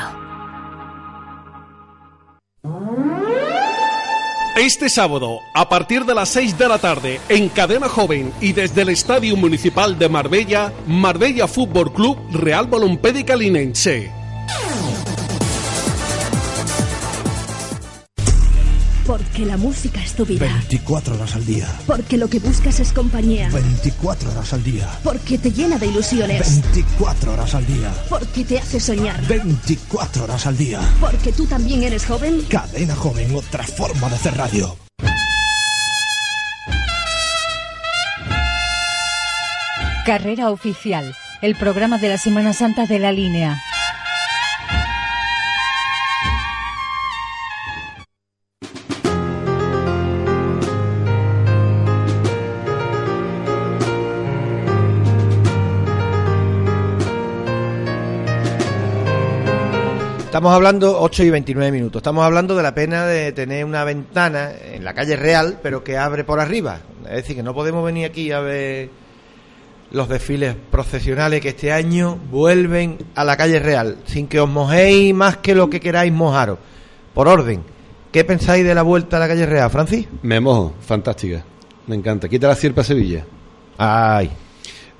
Este sábado, a partir de las 6 de la tarde, en Cadena Joven y desde el Estadio Municipal de Marbella, Marbella Fútbol Club Real Balompédica Linense. Porque la música es tu vida. 24 horas al día. Porque lo que buscas es compañía. 24 horas al día. Porque te llena de ilusiones. 24 horas al día. Porque te hace soñar. 24 horas al día. Porque tú también eres joven. Cadena joven, otra forma de hacer radio. Carrera Oficial, el programa de la Semana Santa de la línea. Estamos hablando, 8 y 29 minutos, estamos hablando de la pena de tener una ventana en la calle Real, pero que abre por arriba. Es decir, que no podemos venir aquí a ver los desfiles procesionales que este año vuelven a la calle Real, sin que os mojéis más que lo que queráis mojaros. Por orden, ¿qué pensáis de la vuelta a la calle Real, Francis? Me mojo, fantástica. Me encanta. Quita la sierpa a Sevilla. Ay.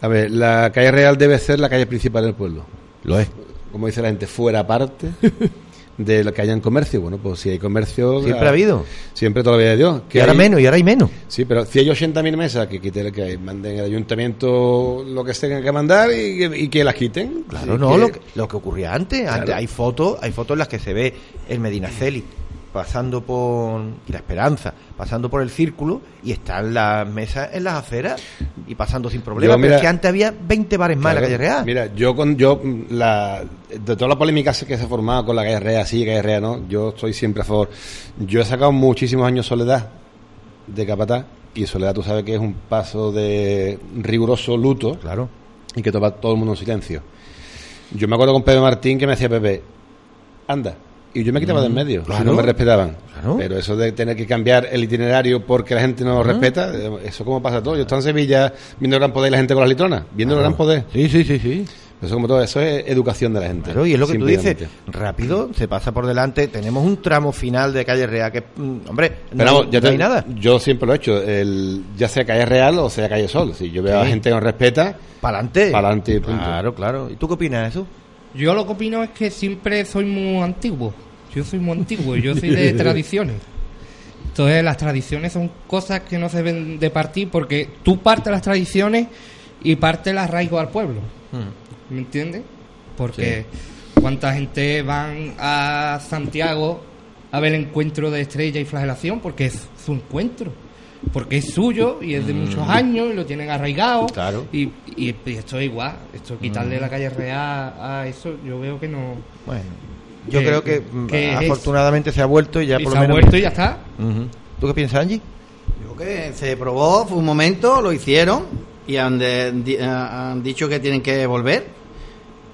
A ver, la calle Real debe ser la calle principal del pueblo. Lo es. Como dice la gente, fuera parte *laughs* de lo que haya en comercio. Bueno, pues si hay comercio. Siempre ah, ha habido. Siempre toda la vida de Dios. Y ahora hay- menos, y ahora hay menos. Sí, pero si hay 80.000 mesas, que quiten, que manden el ayuntamiento lo que se tengan que mandar y, que- y que las quiten. Claro, no, que- lo que, lo que ocurría antes. Antes hay fotos, hay fotos en las que se ve el Medinaceli pasando por y la Esperanza, pasando por el círculo y están las mesas en las aceras y pasando sin problema. Yo, pero es que antes había 20 bares más en la calle Real. Mira, yo con yo la de toda la polémica que se ha formado con la calle Real, sí, calle Real, no, yo estoy siempre a favor. Yo he sacado muchísimos años Soledad de Capatá y Soledad tú sabes que es un paso de riguroso luto, claro, y que toma todo el mundo en silencio. Yo me acuerdo con Pepe Martín que me decía Pepe, anda. Y yo me quitaba Mm, de en medio, claro. si no me respetaban. Claro. Pero eso de tener que cambiar el itinerario porque la gente no lo Ajá. respeta, eh, eso como pasa todo. Yo estaba en Sevilla viendo el gran poder y la gente con las litronas, viendo el gran poder. Sí, sí, sí, sí. Eso como todo, eso es educación de la gente. Claro, y es lo que tú dices, rápido, se pasa por delante, tenemos un tramo final de calle Real que, mm, hombre, no, Pero vamos, ya no te- hay nada. Yo siempre lo he hecho, el, ya sea calle Real o sea calle Sol. Si yo veo a gente que no respeta, para adelante. Para adelante punto. Claro, claro. ¿Y tú qué opinas de eso? Yo lo que opino es que siempre soy muy antiguo. Yo soy muy antiguo yo soy de *laughs* tradiciones. Entonces las tradiciones son cosas que no se deben de partir porque tú partes las tradiciones y partes el arraigo al pueblo. ¿Me entiendes? Porque cuánta gente van a Santiago a ver el encuentro de estrella y flagelación porque es su encuentro. Porque es suyo y es de muchos años y lo tienen arraigado. Claro. Y, y- y esto es igual. Esto quitarle la calle real a eso, yo veo que no. Bueno, yo que- creo que, mm, es- afortunadamente se ha vuelto y ya y por se lo ha menos... vuelto y ya está. ¿Tú qué piensas, Angie? Yo que se probó, fue un momento, lo hicieron y han, de- di- eh, han dicho que tienen que volver.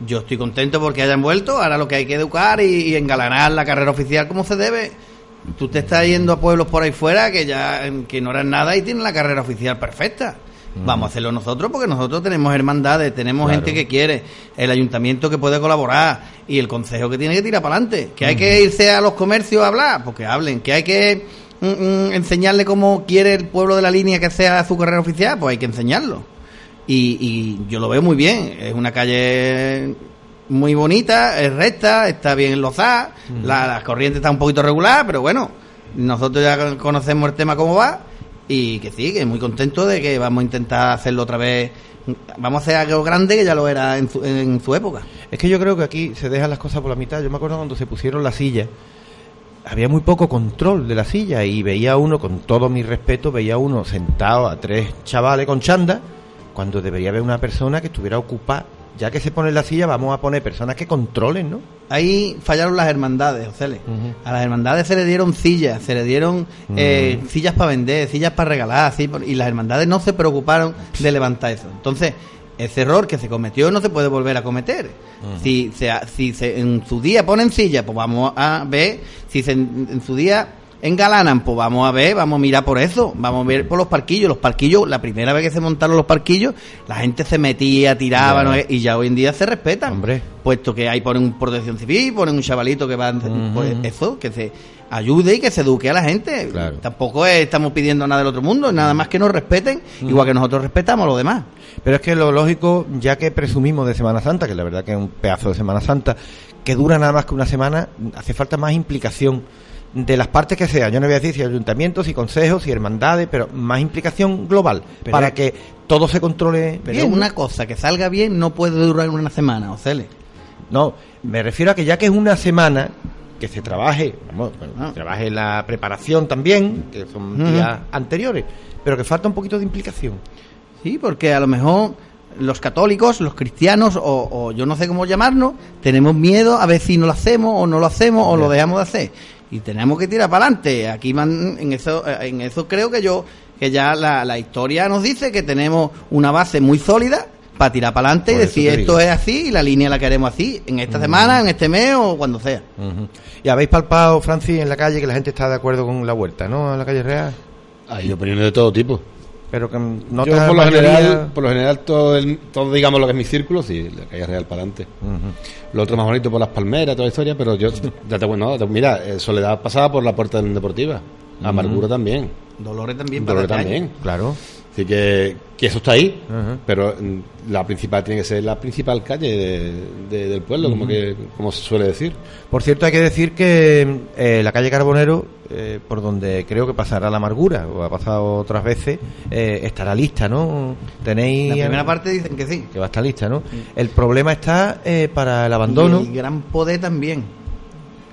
Yo estoy contento porque hayan vuelto. Ahora lo que hay que educar y, y engalanar la carrera oficial como se debe. Tú te estás yendo a pueblos por ahí fuera que ya que no eran nada y tienen la carrera oficial perfecta. Vamos a hacerlo nosotros porque nosotros tenemos hermandades, tenemos Claro. gente que quiere, el ayuntamiento que puede colaborar y el consejo que tiene que tirar para adelante. Que hay que irse a los comercios a hablar, porque hablen. Que hay que mm, mm, enseñarle cómo quiere el pueblo de la línea que sea su carrera oficial, pues hay que enseñarlo. Y, y yo lo veo muy bien. Es una calle muy bonita, es recta, está bien enlozada, la, la corriente está un poquito regular, pero bueno, nosotros ya conocemos el tema cómo va y que sí, que muy contento de que vamos a intentar hacerlo otra vez. Vamos a hacer algo grande que ya lo era en su, en su época. Es que yo creo que aquí se dejan las cosas por la mitad. Yo me acuerdo cuando se pusieron las sillas, había muy poco control de la silla y veía uno, con todo mi respeto, veía uno sentado a tres chavales con chanda, cuando debería haber una persona que estuviera ocupada. Ya que se pone la silla, vamos a poner personas que controlen, ¿no? Ahí fallaron las hermandades, Ocele. A las hermandades se le dieron sillas, se le dieron eh, sillas para vender, sillas para regalar, así, y las hermandades no se preocuparon de levantar eso. Entonces, ese error que se cometió no se puede volver a cometer. Si, se, si se, en su día ponen sillas, pues vamos a ver. Si se, en su día engalanan, pues vamos a ver, vamos a mirar por eso. Vamos a ver por los parquillos. Los parquillos, la primera vez que se montaron los parquillos, la gente se metía, tiraba. ¿no? y ya hoy en día se respetan Hombre. puesto que ahí ponen un protección civil, ponen un chavalito que va, pues eso, que se, ayude y que se eduque a la gente. Tampoco es- estamos pidiendo nada del otro mundo, nada más que nos respeten, igual que nosotros respetamos a los demás. Pero es que lo lógico, ya que presumimos de Semana Santa, que la verdad que es un pedazo de Semana Santa, que dura nada más que una semana, hace falta más implicación de las partes que sea. Yo no voy a decir si ayuntamientos, si consejos, si hermandades, pero más implicación global Pero para que todo se controle Pero bien. una cosa que salga bien no puede durar una semana, Ocele. No, me refiero a que ya que es una semana que se trabaje, vamos, bueno, trabaje la preparación también, que son días anteriores, pero que falta un poquito de implicación. Sí, porque a lo mejor los católicos, los cristianos, o, o yo no sé cómo llamarnos, tenemos miedo a ver si no lo hacemos o no lo hacemos o lo dejamos de hacer. Y tenemos que tirar para adelante. Aquí man- en eso, eh, en eso creo que yo, que ya la, la historia nos dice que tenemos una base muy sólida para tirar para adelante y decir esto es así y la línea la queremos así, en esta semana, en este mes o cuando sea. Y habéis palpado, Francis, en la calle que la gente está de acuerdo con la huerta, ¿no? En la calle Real. Hay opiniones de todo tipo. Pero que no Yo, por lo, general, por lo general, todo, el- todo, digamos, lo que es mi círculo, sí, la calle real para adelante. Lo otro más bonito por las palmeras, toda la historia, pero yo, ya te bueno, no, mira, eh, Soledad pasaba por la puerta de la Deportiva, Amargura también, Dolores también para Dolores también. Claro. Así que, que eso está ahí, pero mm, la principal tiene que ser la principal calle de- de- del pueblo, como que como se suele decir. Por cierto, hay que decir que eh, la calle Carbonero, eh, por donde creo que pasará la amargura, o ha pasado otras veces, eh, estará lista, ¿no? Tenéis... La primera parte dicen que sí. Que va a estar lista, ¿no? El problema está eh, para el abandono. Y el gran poder también.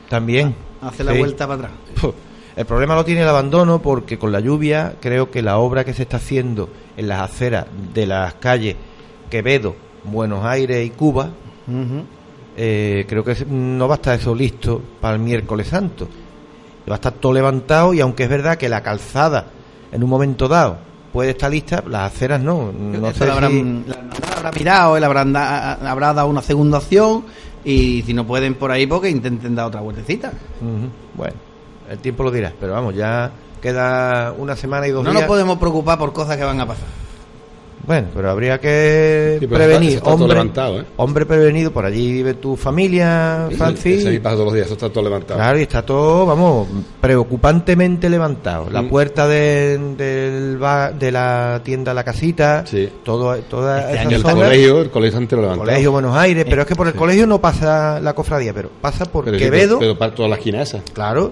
También. Hace la Sí. vuelta para atrás. Puh. El problema lo tiene el abandono porque con la lluvia creo que la obra que se está haciendo en las aceras de las calles Quevedo, Buenos Aires y Cuba, eh, creo que no va a estar eso listo para el miércoles santo. Va a estar todo levantado y aunque es verdad que la calzada en un momento dado puede estar lista, las aceras no. No sé la si- habrán, la habrá mirado, él habrá, da- habrá dado una segunda opción y si no pueden por ahí, porque intenten dar otra vueltecita. Bueno, el tiempo lo dirá, pero vamos, ya queda una semana y dos No días. nos podemos preocupar por cosas que van a pasar. Bueno, pero habría que Sí, pero prevenir. está- está todo hombre, levantado, ¿eh? hombre prevenido, por allí vive tu familia, Francis. Ese ahí pasa todos los días, eso está todo levantado. Claro, y está todo, vamos, preocupantemente levantado. La Mm. puerta de, del de la tienda La Casita, todo, toda Este esa año el zona. colegio, el colegio entero levantado. Colegio Buenos Aires, pero es que por el colegio no pasa la cofradía, pero pasa por Pero, sí, Quevedo. pero, pero para toda la esquina esa. Claro,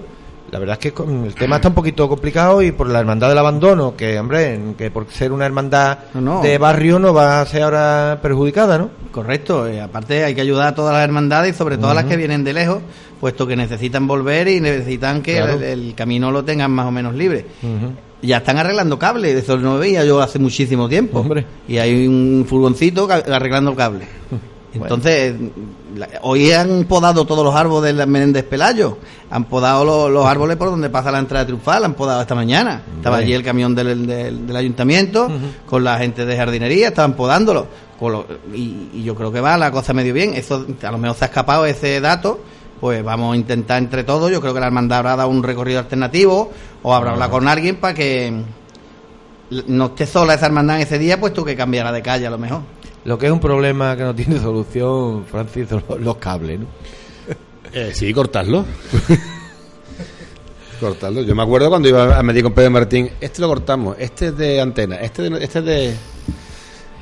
la verdad es que con- el tema está un poquito complicado y por la hermandad del abandono, que hombre, que por ser una hermandad no. de barrio no va a ser ahora perjudicada, ¿no? Correcto, eh, aparte hay que ayudar a todas las hermandades y sobre todo a las que vienen de lejos, puesto que necesitan volver y necesitan que Claro. el, el camino lo tengan más o menos libre. Ya están arreglando cables, eso no veía yo hace muchísimo tiempo. Y hay un furgoncito arreglando cables. *laughs* Entonces, hoy han podado todos los árboles de Menéndez Pelayo. Han podado lo- los árboles por donde pasa la entrada triunfal, han podado esta mañana. Estaba allí el camión del, del- del ayuntamiento con la gente de jardinería, estaban podándolo. Con lo- y, y yo creo que va la cosa medio bien. Eso a lo mejor se ha escapado ese dato. Pues vamos a intentar entre todos. Yo creo que la hermandad habrá dado un recorrido alternativo o habrá hablado con alguien para que no esté sola esa hermandad en ese día, puesto que cambiará de calle a lo mejor. Lo que es un problema que no tiene solución, Francis, son los, los cables, ¿no? Eh, sí, cortarlo. *laughs* cortarlo. Yo me acuerdo cuando iba a medir con Pedro Martín, este lo cortamos, este es de antena, este de, este es de...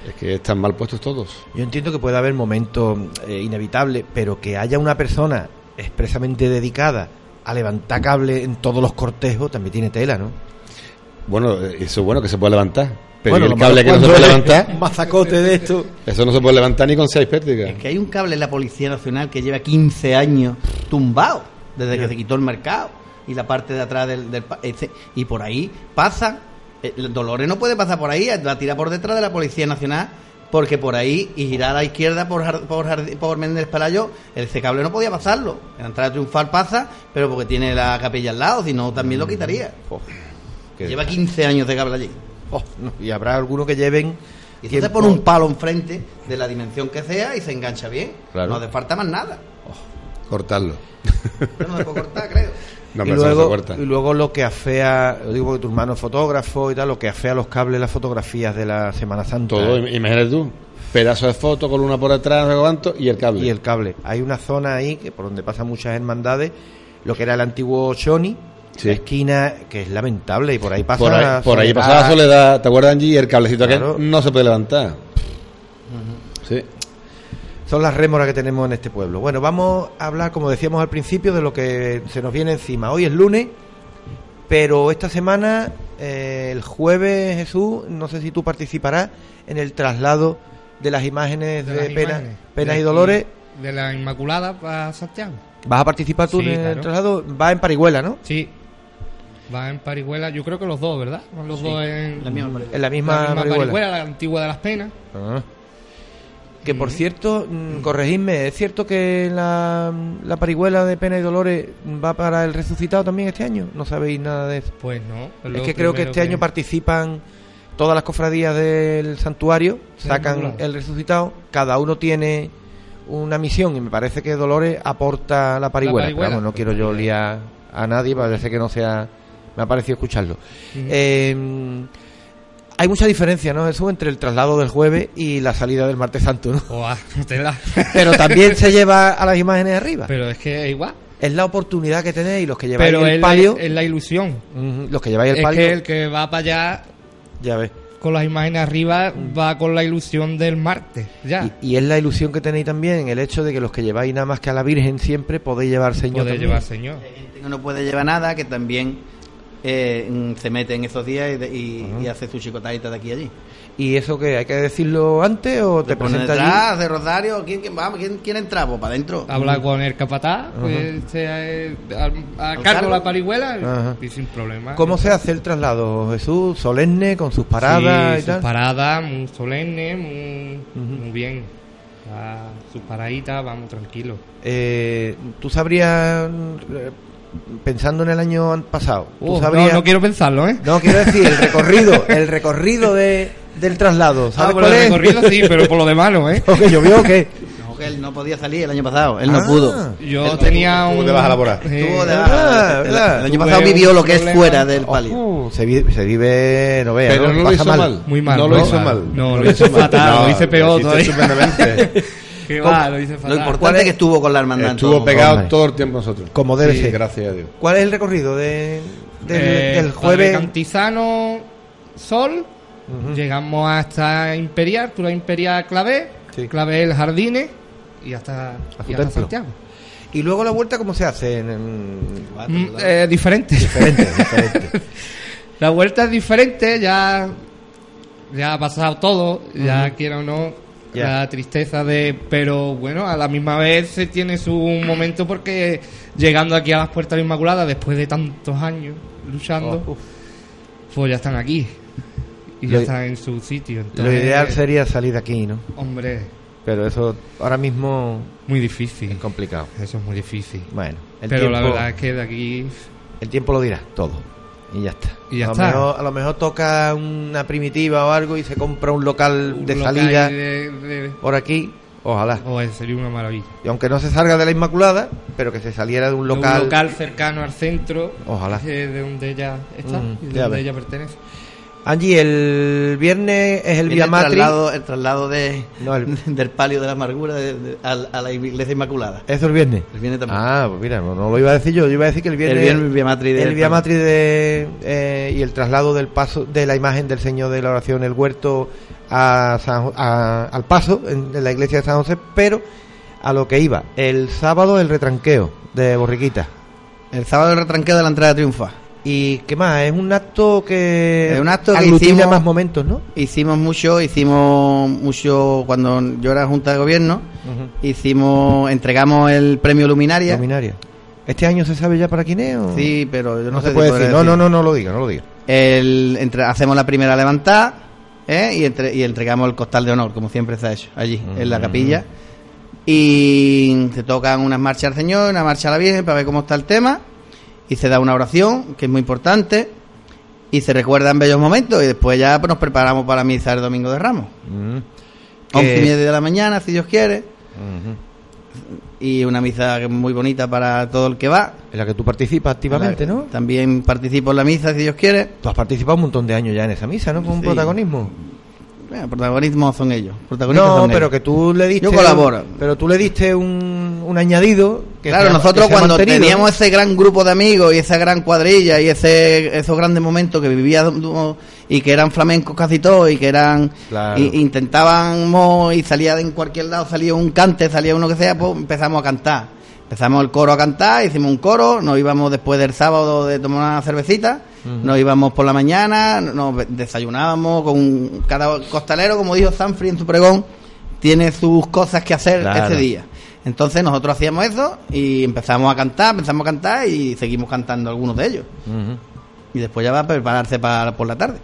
Es que están mal puestos todos. Yo entiendo que puede haber momentos eh, inevitables, pero que haya una persona expresamente dedicada a levantar cable en todos los cortejos también tiene tela, ¿no? Bueno, eh, eso es bueno que se puede levantar. Pero Bueno, ¿y lo el cable que no se puede es levantar. un mazacote de esto. Eso no se puede levantar ni con seis pértigas. Que hay un cable en la Policía Nacional que lleva 15 años tumbado desde que se quitó el mercado y la parte de atrás del, del pa- ese- y por ahí pasa eh, el Dolores no puede pasar por ahí la tira por detrás de la Policía Nacional porque por ahí y girar a la izquierda por por, por Méndez Pelayo ese cable no podía pasarlo en la entrada triunfal pasa pero porque tiene la capilla al lado si no también lo quitaría lleva 15 años de cable allí Oh, no, Y habrá algunos que lleven. y entonces tiempo- pone un palo enfrente de la dimensión que sea y se engancha bien Claro. no hace falta más nada Cortarlo. Yo no me puedo cortar, creo. *laughs* No, y, luego, corta. y luego lo que afea, lo digo porque tu hermano es fotógrafo y tal, lo que afea los cables, las fotografías de la Semana Santa. Todo, im- imagínate tú. Pedazo de foto, columna por atrás, no y el cable. y el cable. Hay una zona ahí que por donde pasan muchas hermandades lo que era el antiguo Shoni, Sí. la esquina, que es lamentable, y por ahí pasa Por ahí, por ahí Soledad. pasaba Soledad, ¿te acuerdas, Angie? Y el cablecito Claro. aquel no se puede levantar. Sí. Son las rémoras que tenemos en este pueblo. Bueno, vamos a hablar, como decíamos al principio, de lo que se nos viene encima. Hoy es lunes, pero esta semana, eh, el jueves, Jesús, no sé si tú participarás en el traslado de las imágenes de, las Pena- imágenes. Penas De y Dolores. De la Inmaculada para Santiago. ¿Vas a participar tú Sí, en el claro. traslado? Va en Parihuela, ¿no? Sí. Va en Parihuela, yo creo que los dos, ¿verdad? Los dos en la misma Parihuela. En la misma, la misma Parihuela. Parihuela, la antigua de las penas. Ah. Que por cierto, mm, corregidme, ¿es cierto que la, la parihuela de Pena y Dolores va para el resucitado también este año? ¿No sabéis nada de eso? Pues no. Es que creo que este año participan todas las cofradías del santuario, sacan el resucitado, cada uno tiene una misión y me parece que Dolores aporta la parihuela. parihuela. Pero vamos, no quiero yo liar a nadie, parece que no sea... Me ha parecido escucharlo. Eh, hay mucha diferencia, ¿no, Jesús, entre el traslado del jueves y la salida del martes santo, ¿no? *laughs* Pero también se lleva a las imágenes arriba. Pero es que es igual. Es la oportunidad que tenéis los que lleváis Pero el es palio. la, es la ilusión. Los que lleváis el es palio. que el que va para allá Ya ves. con las imágenes arriba va con la ilusión del martes. Ya. Y, y es la ilusión que tenéis también el hecho de que los que lleváis nada más que a la Virgen siempre podéis llevar Señor. Puede también. llevar Señor. Hay gente que no puede llevar nada, que también eh, mm, se mete en esos días y, de- y- y hace su chicotadita de aquí y allí. ¿Y eso qué? ¿Hay que decirlo antes o te detrás, allí? hace rosario, ¿quién, quién, vamos, ¿quién, quién entra? Pues para adentro. Habla con el capataz, pues, sea, eh, al- a, cargo cargo? de la parihuela y sin problema. ¿Cómo se hace el traslado, Jesús? ¿Solemne, con sus paradas Sí, y tal? sus paradas, muy solemne, muy, muy bien. Ah, sus paraditas, vamos tranquilos. Eh, ¿Tú sabrías, eh, pensando en el año pasado, tú Uh, sabrías... no, no quiero pensarlo, ¿eh? No, quiero decir, el recorrido, *laughs* el recorrido de, del traslado, Ah, ¿sabes por cuál el es? recorrido sí, pero por lo demás no, ¿eh? ¿O que llovió o qué? No, que él no podía salir el año pasado, él Ah. no pudo. Yo tenía un... de baja laboral. eh, Tuvo de Ah, baja. el, verdad. el año Tuve pasado vivió lo que es fuera del palio. Uh, se, vive, se vive, no veas, Pero no lo Pasa hizo mal. Muy mal. No lo hizo Ah, mal. No, lo hice fatal, lo hice peor lo. *laughs* Qué va, lo importante es que estuvo con la hermandad. Estuvo pegado Hombre. todo el tiempo nosotros. Como debe Sí, ser. Gracias a Dios. ¿Cuál es el recorrido de, del, Eh, del jueves? Padre Cantizano Sol, llegamos hasta Imperial, Tura Imperial Clavé, Sí. Clavé el Jardines y hasta, y hasta. Santiago. Y luego la vuelta, ¿cómo se hace? En, en- Mm, eh, diferente. Diferente, *laughs* diferente. La vuelta es diferente, ya, ya ha pasado todo, ya quiera o no, La tristeza de... Pero bueno, a la misma vez se tiene su momento porque llegando aquí a las puertas de la Inmaculada, después de tantos años luchando, Oh, pues ya están aquí. Y ya están en su sitio. Lo ideal sería salir de aquí, ¿no? Hombre, Pero eso ahora mismo muy difícil. es complicado. Eso es muy difícil. Bueno, el, Pero tiempo, la verdad es que de aquí... el tiempo lo dirá todo. Y ya está. Y ya a, está. Lo mejor, a lo mejor toca una primitiva o algo y se compra un local un de local salida de- de- por aquí. Ojalá. Oh, sería una maravilla. Y aunque no se salga de la Inmaculada, pero que se saliera de un De local. un local cercano al centro, Ojalá. que es de donde ella está Mm, y de donde ves. ella pertenece. Angie, el viernes es el Vía el Matri. traslado, el traslado de, No, el- *laughs* del palio de la amargura de- de- a, a la iglesia inmaculada. ¿Eso el viernes? El viernes también. Ah, pues mira, no, no lo iba a decir yo. Yo iba a decir que el viernes. el viernes Vía Matri de el Vía Matri de, eh, y el traslado del paso de la imagen del Señor de la Oración el Huerto a San a- al paso en, en la iglesia de San José, pero a lo que iba. El sábado el retranqueo de Borriquita. El sábado el retranqueo de la entrada triunfa. ¿Y qué más? Es un acto que. Es un acto que hicimos- más momentos, ¿no? Hicimos mucho, hicimos mucho cuando yo era junta de gobierno, hicimos, entregamos el premio Luminaria. Luminaria. ¿Este año se sabe ya para quién es? o- Sí, pero yo no, No, sé se si puede decir. No, decir. no, no, no lo diga, no lo diga. El, entre- hacemos la primera levantada ¿eh? y, entre- y entregamos el costal de honor, como siempre se ha hecho, allí, en la Mm. capilla. Y se tocan unas marchas al Señor, una marcha a la Virgen para ver cómo está el tema. Y se da una oración, que es muy importante. Y se recuerdan bellos momentos. Y después ya pues, nos preparamos para la misa el domingo de Ramos. Mm. Once y media de la mañana, si Dios quiere. Ujú. Y una misa muy bonita para todo el que va. En la que tú participas activamente, ¿no? También participo en la misa, si Dios quiere. Tú has participado un montón de años ya en esa misa, ¿no? Con un protagonismo. Protagonismo son ellos. protagonistas No, son pero ellos. que tú le diste. Yo colaboro. Pero tú le diste un, un añadido. Que Claro, nosotros que cuando teníamos ese gran grupo de amigos y esa gran cuadrilla y ese esos grandes momentos que vivíamos y que eran flamencos casi todos y que eran Claro. y- intentábamos y salía de en cualquier lado salía un cante, salía uno que sea, pues empezamos a cantar. Empezamos el coro a cantar, hicimos un coro, nos íbamos después del sábado de tomar una cervecita, Nos íbamos por la mañana, nos desayunábamos con cada costalero, como dijo Sanfri en su pregón, tiene sus cosas que hacer Claro. ese día. Entonces nosotros hacíamos eso y empezamos a cantar, empezamos a cantar y seguimos cantando algunos de ellos. Y después ya va a prepararse para por la tarde.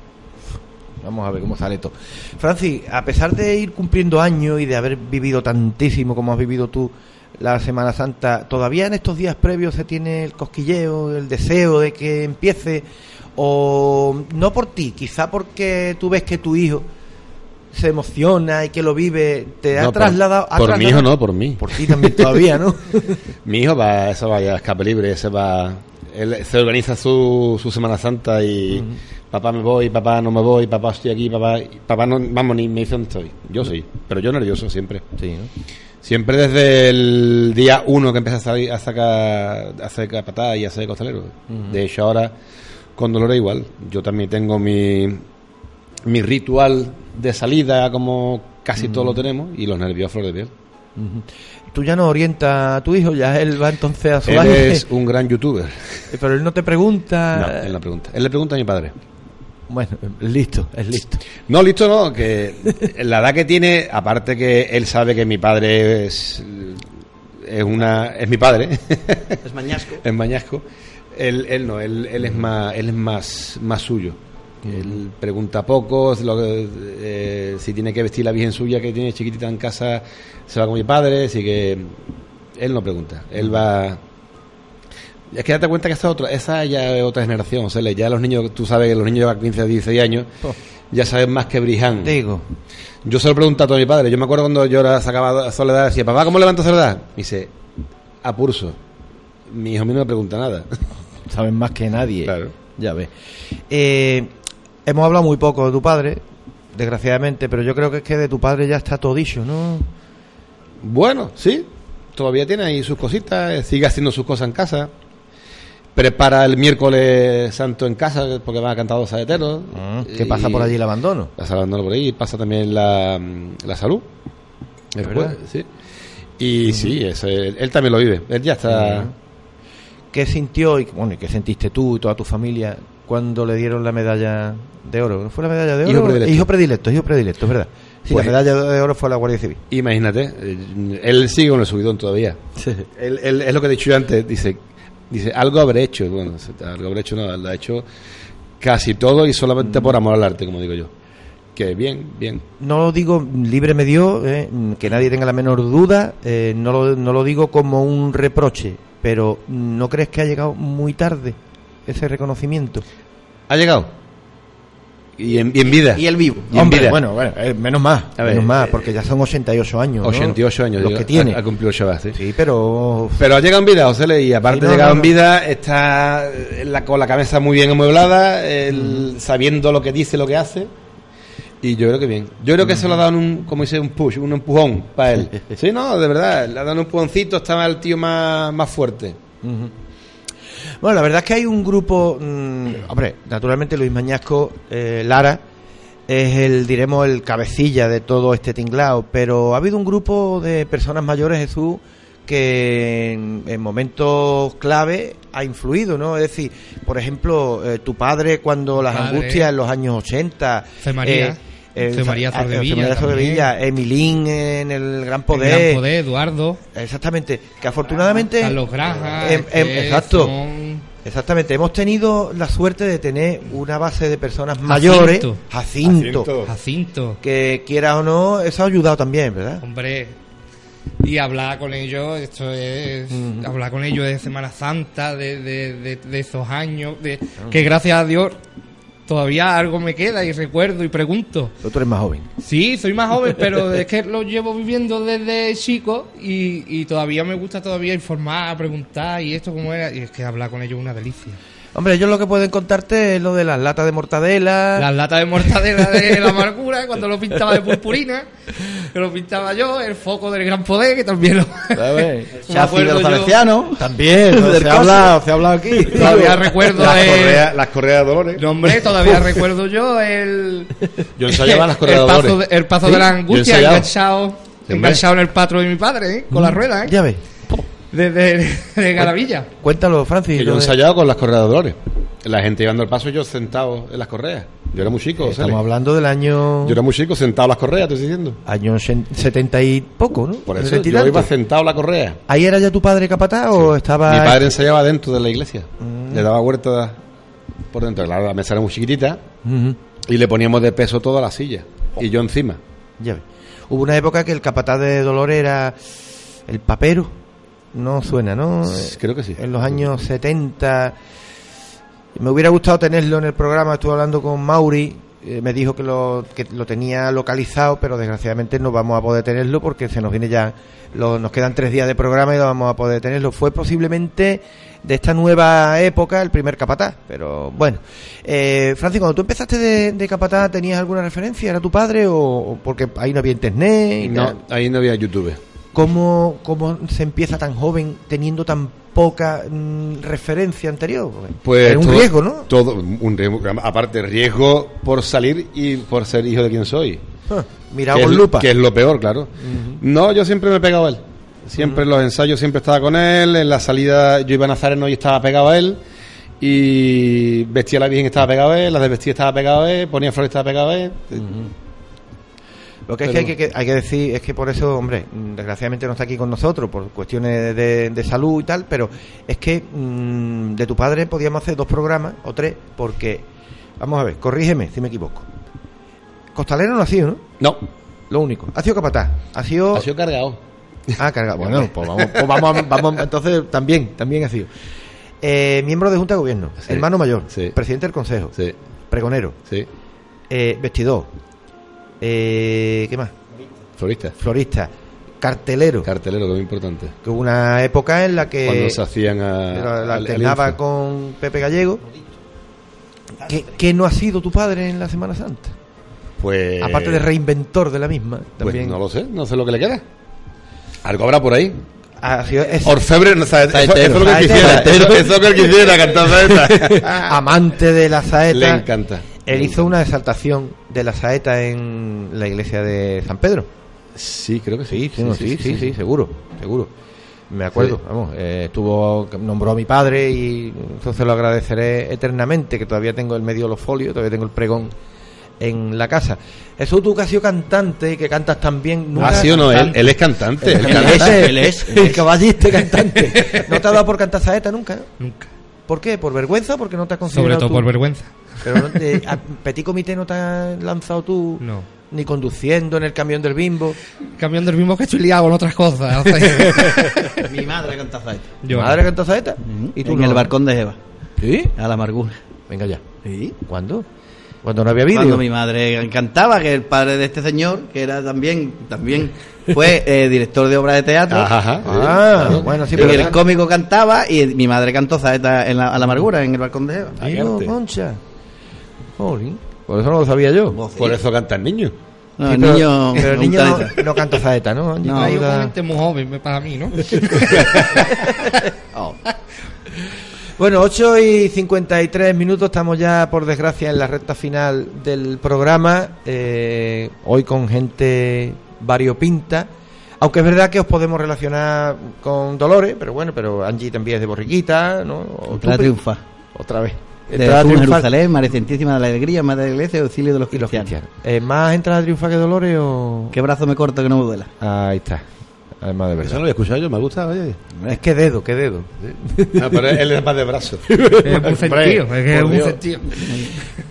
Vamos a ver cómo sale esto. Francis, a pesar de ir cumpliendo años y de haber vivido tantísimo como has vivido tú la Semana Santa, ¿todavía en estos días previos se tiene el cosquilleo, el deseo de que empiece? O no por ti, quizá porque tú ves que tu hijo se emociona y que lo vive, te ha No, por- trasladado... por mi trasladado- hijo no, por mí. Por ti también todavía, ¿no? *laughs* Mi hijo va, eso va a escape libre, ese va, él se organiza su, su Semana Santa y papá me voy, papá no me voy, papá estoy aquí, papá, papá no, vamos, ni me dice dónde estoy. Yo sí, pero yo nervioso siempre. Sí, ¿no? Siempre desde el día uno que empecé a, salir- a sacar, a hacer patada y a hacer costalero. De hecho ahora con Dolores igual. Yo también tengo mi, mi ritual de salida como casi todos lo tenemos y los nervios a flor de piel. Tú ya no orientas a tu hijo, ya él va entonces a su Él es un gran youtuber. *laughs* Pero él no te pregunta... No, él no pregunta. Él le pregunta a mi padre. Bueno, es listo, es listo. No, listo no, que la edad que tiene, aparte que él sabe que mi padre es, es una es mi padre. Es mañasco. *laughs* es mañasco. Él, él no, él, él es más él es más más suyo. Él pregunta poco, lo que, eh, si tiene que vestir la virgen suya que tiene chiquitita en casa, se va con mi padre, así que él no pregunta. Él va es que date cuenta que esa, otra, esa ya es otra generación. O sea, ya los niños, tú sabes que los niños de 15 a 16 años Oh. ya saben más que Briján. Digo. Yo se lo pregunto a todo mi padre. Yo me acuerdo cuando yo era, sacaba Soledad, decía, papá, ¿cómo levanto Soledad? Me dice, a pulso. Mi hijo a mí no me pregunta nada. *laughs* Saben más que nadie. Claro. Ya ves. Eh, hemos hablado muy poco de tu padre, desgraciadamente, pero yo creo que es que de tu padre ya está todo dicho, ¿no? Bueno, sí. Todavía tiene ahí sus cositas, sigue haciendo sus cosas en casa. Prepara el miércoles santo en casa porque van a cantar dos saeteros. ¿Qué Y- pasa por allí el abandono? Pasa el abandono por ahí, pasa también la, la salud. ¿Es Después, sí. Y sí, eso, él, él también lo vive. Él ya está. ¿Qué sintió y bueno, y qué sentiste tú y toda tu familia cuando le dieron la medalla de oro? ¿No fue la medalla de oro? Hijo predilecto. Hijo predilecto, hijo predilecto, es verdad. Sí, Pues- la medalla de oro fue a la Guardia Civil. Imagínate, eh, él sigue con el subidón todavía. Él, él- es lo que he dicho yo antes, dice, dice, algo habré hecho. Bueno, algo habré hecho, no, lo ha hecho casi todo y solamente por amor al arte, como digo yo. Que bien, bien. No lo digo libre me dio, eh, que nadie tenga la menor duda, eh, no, lo, no lo digo como un reproche, pero ¿no crees que ha llegado muy tarde ese reconocimiento? ¿Ha llegado? Y en, y en vida. Y el vivo. Y en vida. bueno, bueno, eh, menos más, A ver, menos más, eh, porque ya son 88 años. ¿no? 88 años. los que tiene. Ha, ha cumplido Shabbat, sí. Sí, pero Pero ha llegado en vida, José, y aparte Sí, no, de llegado no, en vida, está eh, la, con la cabeza muy bien amueblada, él sabiendo lo que dice, lo que hace. Y yo creo que bien. Yo creo que se lo ha dado un, como dice, un push, un empujón para él. Sí, no, de verdad, le ha dado un empujoncito, estaba el tío más, más fuerte. Ujú. Bueno, la verdad es que hay un grupo, mm, hombre, naturalmente Luis Mañasco, eh, Lara, es el, diremos, el cabecilla de todo este tinglao, pero ha habido un grupo de personas mayores, Jesús, que en, en momentos clave ha influido, ¿no? Es decir, por ejemplo, eh, tu padre cuando las Padre. angustias en los años 80... Fe María. eh, ah, Soldevilla Fe María. Soldevilla, Emilín en el Gran Poder. El Gran Poder, Eduardo. Exactamente, que afortunadamente... Carlos Granja. Em- em- que exacto. son- Exactamente, hemos tenido la suerte de tener una base de personas mayores, Jacinto, Jacinto. Jacinto. que quieras o no, eso ha ayudado también, ¿verdad? Hombre, y hablar con ellos, esto es hablar con ellos de Semana Santa, de, de, de- de esos años, de que gracias a Dios todavía algo me queda y recuerdo y pregunto. Pero tú eres más joven. Sí, soy más joven, pero es que lo llevo viviendo desde chico y, y todavía me gusta todavía informar, preguntar y esto cómo era, y es que hablar con ellos es una delicia. Hombre, ellos lo que pueden contarte es lo de las latas de mortadela. Las latas de mortadela de la amargura, *laughs* cuando lo pintaba de purpurina, que lo pintaba yo, el foco del gran poder, que también lo. ¿sabes? *laughs* Me acuerdo yo- También, *laughs* se, ha hablado, se ha hablado aquí. Todavía recuerdo Las el- correas, las correas de Dolores. No, hombre, todavía recuerdo yo el. Yo ensayaba las el correas de Dolores. de, el pazo Sí, de la angustia enganchado, enganchado en el patro de mi padre, ¿eh? con la rueda, ¿eh? Ya ves. De, de, de Garavilla. Cuéntalo, Francis. Que lo yo he ensayado con las correas de Dolores. La gente llevando el paso, yo sentado en las correas. Yo era muy chico, Estamos Cele. hablando del año. Yo era muy chico, sentado en las correas, te estoy diciendo. Año sen- 70 y poco, ¿no? Por eso, 70 y yo iba sentado en la correa. ¿Ahí era ya tu padre capataz o estaba.? Mi padre ensayaba dentro de la iglesia. Mm. Le daba vueltas por dentro. Claro, la mesa era muy chiquitita y le poníamos de peso toda la silla. Y yo encima. Ya ves. Hubo una época que el capataz de Dolores era el papero. No suena, ¿no? Creo que sí. En los años 70. Me hubiera gustado tenerlo en el programa. Estuve hablando con Mauri. eh, me dijo que lo, que lo tenía localizado, pero desgraciadamente no vamos a poder tenerlo porque se nos viene ya. lo- nos quedan tres días de programa y no vamos a poder tenerlo. Fue posiblemente de esta nueva época el primer capataz. Pero bueno. Eh, Francis, cuando tú empezaste de, de capataz, ¿tenías alguna referencia? ¿Era tu padre o, o porque ahí no había internet? y tal? No, ahí no había YouTube. ¿Cómo, ¿Cómo se empieza tan joven teniendo tan poca mm, referencia anterior? Pues es un todo- riesgo, ¿no? Todo, un riesgo. Aparte, riesgo por salir y por ser hijo de quien soy. Ah, mirado que con es, lupa. Que es lo peor, claro. No, yo siempre me he pegado a él. Siempre en los ensayos siempre estaba con él. En la salida yo iba a Nazareno y estaba pegado a él. Y vestía a la Virgen estaba pegado a él. Las de vestir estaba pegado a él. Ponía flores estaba pegado a él. Lo que es Pero- que hay, que hay que decir es que por eso, hombre, mm, desgraciadamente no está aquí con nosotros por cuestiones de, de salud y tal, pero es que mm, de tu padre podíamos hacer dos programas o tres, porque, vamos a ver, corrígeme si me equivoco. Costalero no ha sido, ¿no? No. Lo único. Ha sido capataz. Ha sido. Ha sido cargado. Ah, cargado. Bueno, pues vamos, pues vamos, a- vamos, entonces también, también ha sido. Eh, miembro de Junta de Gobierno, Sí. hermano mayor, Sí. presidente del Consejo, Sí, pregonero, sí. eh, vestidor, eh, ¿qué más? Florista. Florista, cartelero, Cartelero, que es muy importante. que hubo una época en la que Cuando se hacían a. la, la al- al alternaba con Pepe Gallego. ¿Qué, qué no ha sido tu padre en la Semana Santa? Pues. Aparte de reinventor de la misma, Pues también no lo sé, no sé lo que le queda. Algo habrá por ahí. es- Orfebre, no, sabe- eso, eso es lo que él quisiera. Eso, eso es lo que él quisiera, cantar saeta. *laughs* amante de la saeta. Le encanta. Él hizo una exaltación de la saeta en la iglesia de San Pedro. Sí, creo que sí. Sí, sí, sí, sí, sí, seguro, seguro. Me acuerdo, vamos, eh, estuvo, nombró a mi padre y entonces lo agradeceré eternamente, que todavía tengo el medio los folios, todavía tengo el pregón en la casa. Eso tú que has sido cantante y que cantas tan bien. Ah, sí o no, él, él es cantante. él es, *laughs* el caballista cantante. *laughs* ¿No te ha dado por cantar saeta nunca? Nunca. ¿Por qué? ¿Por vergüenza o porque no te has Sobre considerado todo tú? por vergüenza. Pero no te- a Petit Comité no te has lanzado tú No. ni conduciendo en el camión del bimbo. Camión del mismo que estoy liado con otras cosas. o sea, *laughs* Mi madre canta saeta. yo ¿Madre canta saeta? ¿Y ¿Y tú en no? el balcón de Eva. ¿Sí? A la amargura. Venga ya. Sí. ¿Cuándo? Cuando no había vídeo. Cuando mi madre cantaba, que el padre de este señor, que era también, también fue eh, director de obra de teatro. Ajá, ajá. Ah, bueno, sí, y pero el cómico cantaba y mi madre cantó saeta en la, a la amargura, en el balcón de Eva. Amigo, arte. Concha. Jolín. Por eso no lo sabía yo. Por eso canta el niño. No, Sí, pero, niño, pero el niño no, no canta saeta, ¿no? No. Ahí yo gente muy joven me- para mí, ¿no? *laughs* Oh. Bueno, 8 y 53 minutos, estamos ya por desgracia en la recta final del programa, eh, hoy con gente variopinta, aunque es verdad que os podemos relacionar con Dolores, pero bueno, pero Angie también es de Borriquita, ¿no? O Entrada tú- triunfa. Otra vez. De Entrada Jesús, triunfal. Jerusalén, María Santísima de la Alegría, Madre de la Iglesia, auxilio de los Y los cristianos. cristianos. Eh, ¿Más entrada triunfa que Dolores o...? ¿Qué brazo me corto que no me duela? Ahí está. Además de Eso no verdad. lo he escuchado yo, me gusta, oye. Es que dedo, qué dedo. No, *laughs* pero él es más de brazo. *laughs* Es un sentido, es que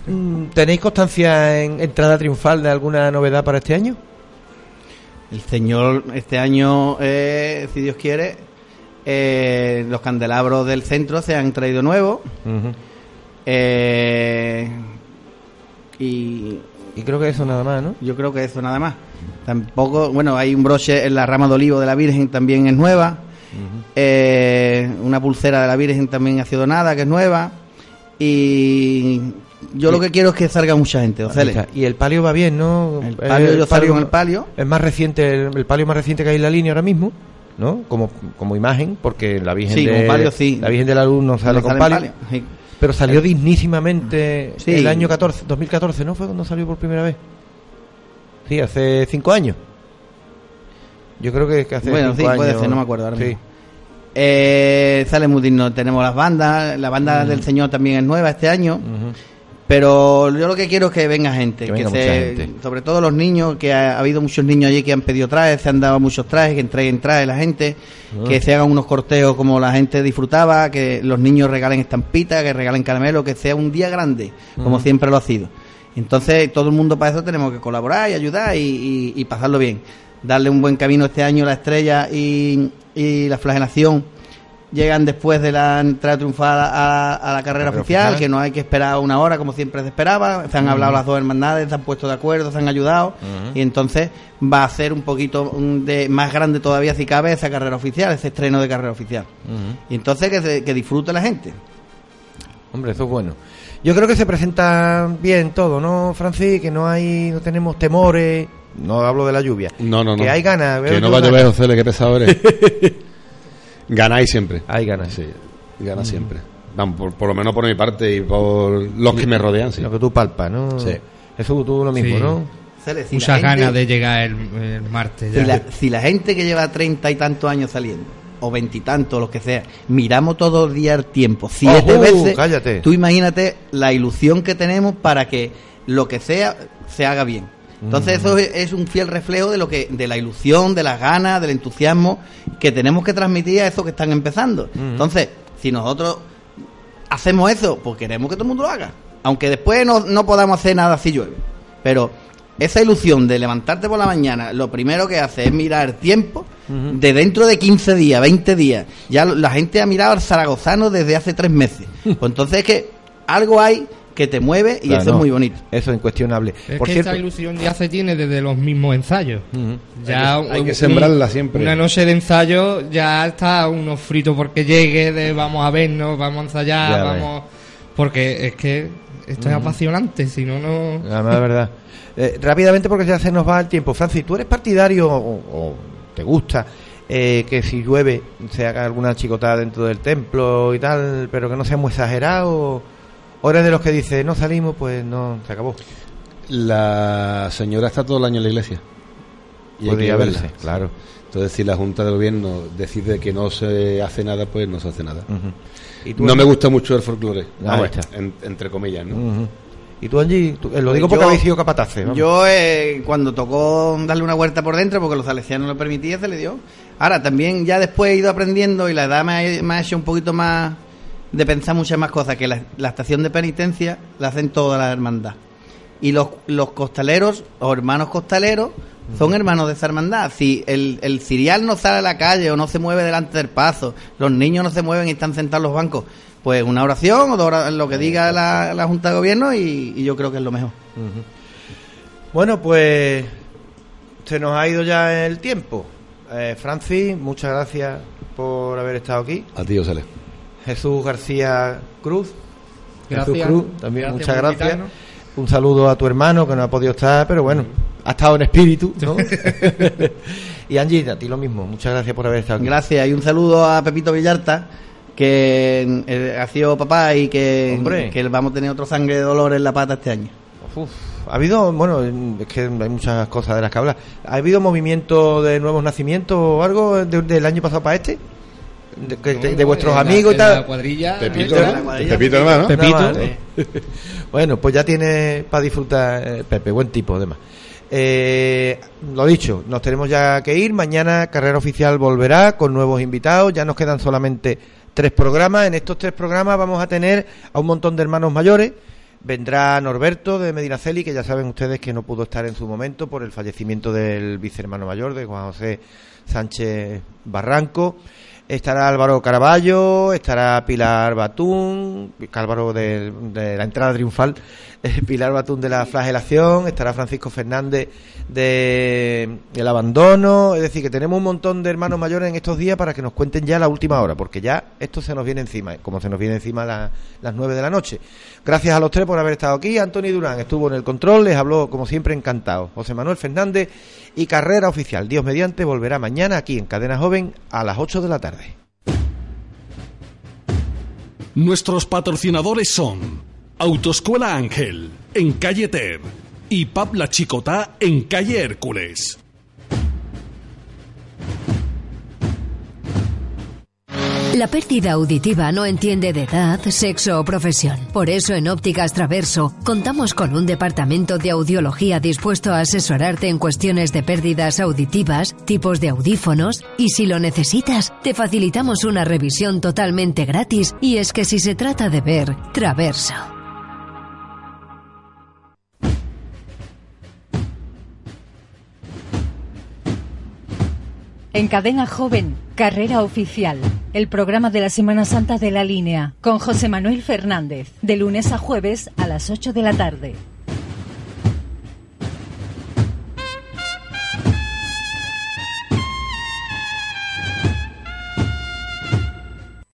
un. Mm, ¿Tenéis constancia en entrada triunfal de alguna novedad para este año? El Señor, este año, eh, si Dios quiere, eh, los candelabros del centro se han traído nuevos. Eh, y Y creo que eso nada más, ¿no? yo creo que eso nada más. Tampoco, bueno, hay un broche en la rama de olivo de la Virgen, también es nueva. Eh, una pulsera de la Virgen también ha sido nada, que es nueva. Y yo lo que quiero es que salga mucha gente. Está. Y el palio va bien, ¿no? El palio, yo salgo en el palio. Es más reciente, el, el palio más reciente que hay en la línea ahora mismo, ¿no? Como, como imagen, porque la Virgen Sí, de palio, sí. la Virgen de la Luz no sale No con sale palio. palio, sí. Pero salió dignísimamente Sí. el año 14, 2014, ¿no? Fue cuando salió por primera vez. Sí, hace cinco años. Yo creo que, que hace Bueno, cinco sí, puede ser, no me acuerdo ahora Sí. mismo. Eh, sale muy digno. Tenemos las bandas. La banda del Señor también es nueva este año. Pero yo lo que quiero es que venga gente. Que se- gente. Sobre todo los niños, que ha, ha habido muchos niños allí que han pedido trajes, se han dado muchos trajes, que entreguen trajes la gente. Ah. Que se hagan unos corteos como la gente disfrutaba. Que los niños regalen estampitas, que regalen caramelo. Que sea un día grande, como Ujú. siempre lo ha sido. Entonces, todo el mundo para eso tenemos que colaborar y ayudar y, y- y pasarlo bien. Darle un buen camino este año, la estrella y, y la flagelación llegan después de la entrada triunfal a, a la carrera Carrera oficial, oficial. que no hay que esperar una hora como siempre se esperaba. Se han hablado las dos hermandades, se han puesto de acuerdo, se han ayudado y entonces va a ser un poquito de más grande todavía si cabe esa carrera oficial, ese estreno de carrera oficial. Y entonces que, se- que disfrute la gente. Hombre, eso es bueno. Yo creo que se presenta bien todo, ¿no, Francis? Que no hay, no tenemos temores. No hablo de la lluvia. No, no, no. Que hay ganas. veo Que no va a llover, José, qué pesado eres. *laughs* Ganáis siempre. Hay ganas. Sí, gana siempre. Vamos, por, por lo menos por mi parte y por los que me rodean, sí. Lo que tú palpas, ¿no? Sí. Eso tú lo mismo, Sí. ¿no? Si Muchas gente- ganas de llegar el, el martes. Si ya. la, si la gente que lleva treinta y tantos años saliendo, o veintitantos, los que sea, miramos todos los días el tiempo, siete Ojú, veces, cállate. tú imagínate la ilusión que tenemos para que lo que sea se haga bien. Entonces eso es, un fiel reflejo de lo que, de la ilusión, de las ganas, del entusiasmo que tenemos que transmitir a esos que están empezando. Entonces, si nosotros hacemos eso, pues queremos que todo el mundo lo haga. Aunque después no, no podamos hacer nada si llueve. Pero esa ilusión de levantarte por la mañana, lo primero que hace es mirar el tiempo de dentro de 15 días, 20 días. Ya la gente ha mirado al zaragozano desde hace tres meses. *laughs* Pues entonces es que algo hay que te mueve y Claro, eso no. es muy bonito. Eso es incuestionable. Es Por que cierto, esa ilusión ya se tiene desde los mismos ensayos. Ya Hay que- hay que un- sembrarla siempre. Una noche de ensayo ya está uno frito porque llegue, de vamos a vernos, vamos a ensayar, Ya vamos... Porque es que esto es apasionante, si no, no... De verdad. *laughs* Eh, rápidamente, porque ya se nos va el tiempo. Francis, ¿tú eres partidario o, o te gusta eh, que si llueve se haga alguna chicotada dentro del templo y tal, pero que no sea muy exagerado? ¿O eres de los que dice, no salimos, pues no, se acabó? La señora está todo el año en la iglesia. Y hay Puede que ir a verse, verla. claro. Entonces, si la Junta de Gobierno decide que no se hace nada, pues no se hace nada. ¿Y tú, No Angie? me gusta mucho el folclore. Está. en- entre comillas, ¿no? Ujú. ¿Y tú, Angie? Tú- eh, lo digo Pues porque yo- habéis sido capataces. vamos. Yo, eh, cuando tocó darle una vuelta por dentro, porque los salesianos lo permitían, se le dio. Ahora, también ya después he ido aprendiendo y la edad me ha, me ha hecho un poquito más de pensar muchas más cosas, que la, la estación de penitencia la hacen toda la hermandad. Y los, los costaleros, o hermanos costaleros, son hermanos de esa hermandad. Si el, el cirial no sale a la calle o no se mueve delante del paso, los niños no se mueven y están sentados en los bancos, pues una oración o dos lo que diga la, la Junta de Gobierno y, y yo creo que es lo mejor. Bueno, pues se nos ha ido ya el tiempo. Eh, Francis, muchas gracias por haber estado aquí. A ti, Osale. Jesús García Cruz. Jesús. Cruz, también Gracias muchas gracias. invitarnos. Un saludo a tu hermano que no ha podido estar, pero bueno, ha estado en espíritu, ¿no? *laughs* *laughs* y Angie, a ti lo mismo. Muchas gracias por haber estado aquí. Gracias y un saludo a Pepito Villarta, que eh, ha sido papá y que, Hombre. que vamos a tener otro sangre de dolor en la pata este año. Uf, ha habido, bueno, es que hay muchas cosas de las que hablar. ¿Ha habido movimiento de nuevos nacimientos o algo de- del año pasado para este? De, que- de- de vuestros En la- amigos y en tal. La cuadrilla, Pepito. ¿no? la cuadrilla, Pepito. Pepito. Nada más, ¿no? *laughs* bueno, pues ya tiene para disfrutar eh, Pepe, buen tipo además. Eh, lo dicho, nos tenemos ya que ir. Mañana Carrera Oficial volverá con nuevos invitados. Ya nos quedan solamente tres programas. En estos tres programas vamos a tener a un montón de hermanos mayores. Vendrá Norberto de Medinaceli, que ya saben ustedes que no pudo estar en su momento por el fallecimiento del vicehermano mayor de Juan José Sánchez Barranco. Estará Álvaro Caraballo, estará Pilar Batún, Álvaro de, la entrada triunfal, eh, Pilar Batún de la flagelación, estará Francisco Fernández de, del abandono, es decir, que tenemos un montón de hermanos mayores en estos días para que nos cuenten ya la última hora, porque ya esto se nos viene encima, como se nos viene encima la- las nueve de la noche. Gracias a los tres por haber estado aquí. Antonio Durán estuvo en el control, les habló como siempre encantado. José Manuel Fernández y Carrera Oficial. Dios mediante volverá mañana aquí en Cadena Joven a las 8 de la tarde. Nuestros patrocinadores son Autoescuela Ángel, en calle Ter, y Pub La Chicotá, en calle Hércules. La pérdida auditiva no entiende de edad, sexo o profesión. Por eso en Ópticas Traverso contamos con un departamento de audiología dispuesto a asesorarte en cuestiones de pérdidas auditivas, tipos de audífonos y si lo necesitas, te facilitamos una revisión totalmente gratis y es que si se trata de ver, Traverso. En Cadena Joven, Carrera Oficial, el programa de la Semana Santa de la Línea, con José Manuel Fernández, de lunes a jueves a las 8 de la tarde.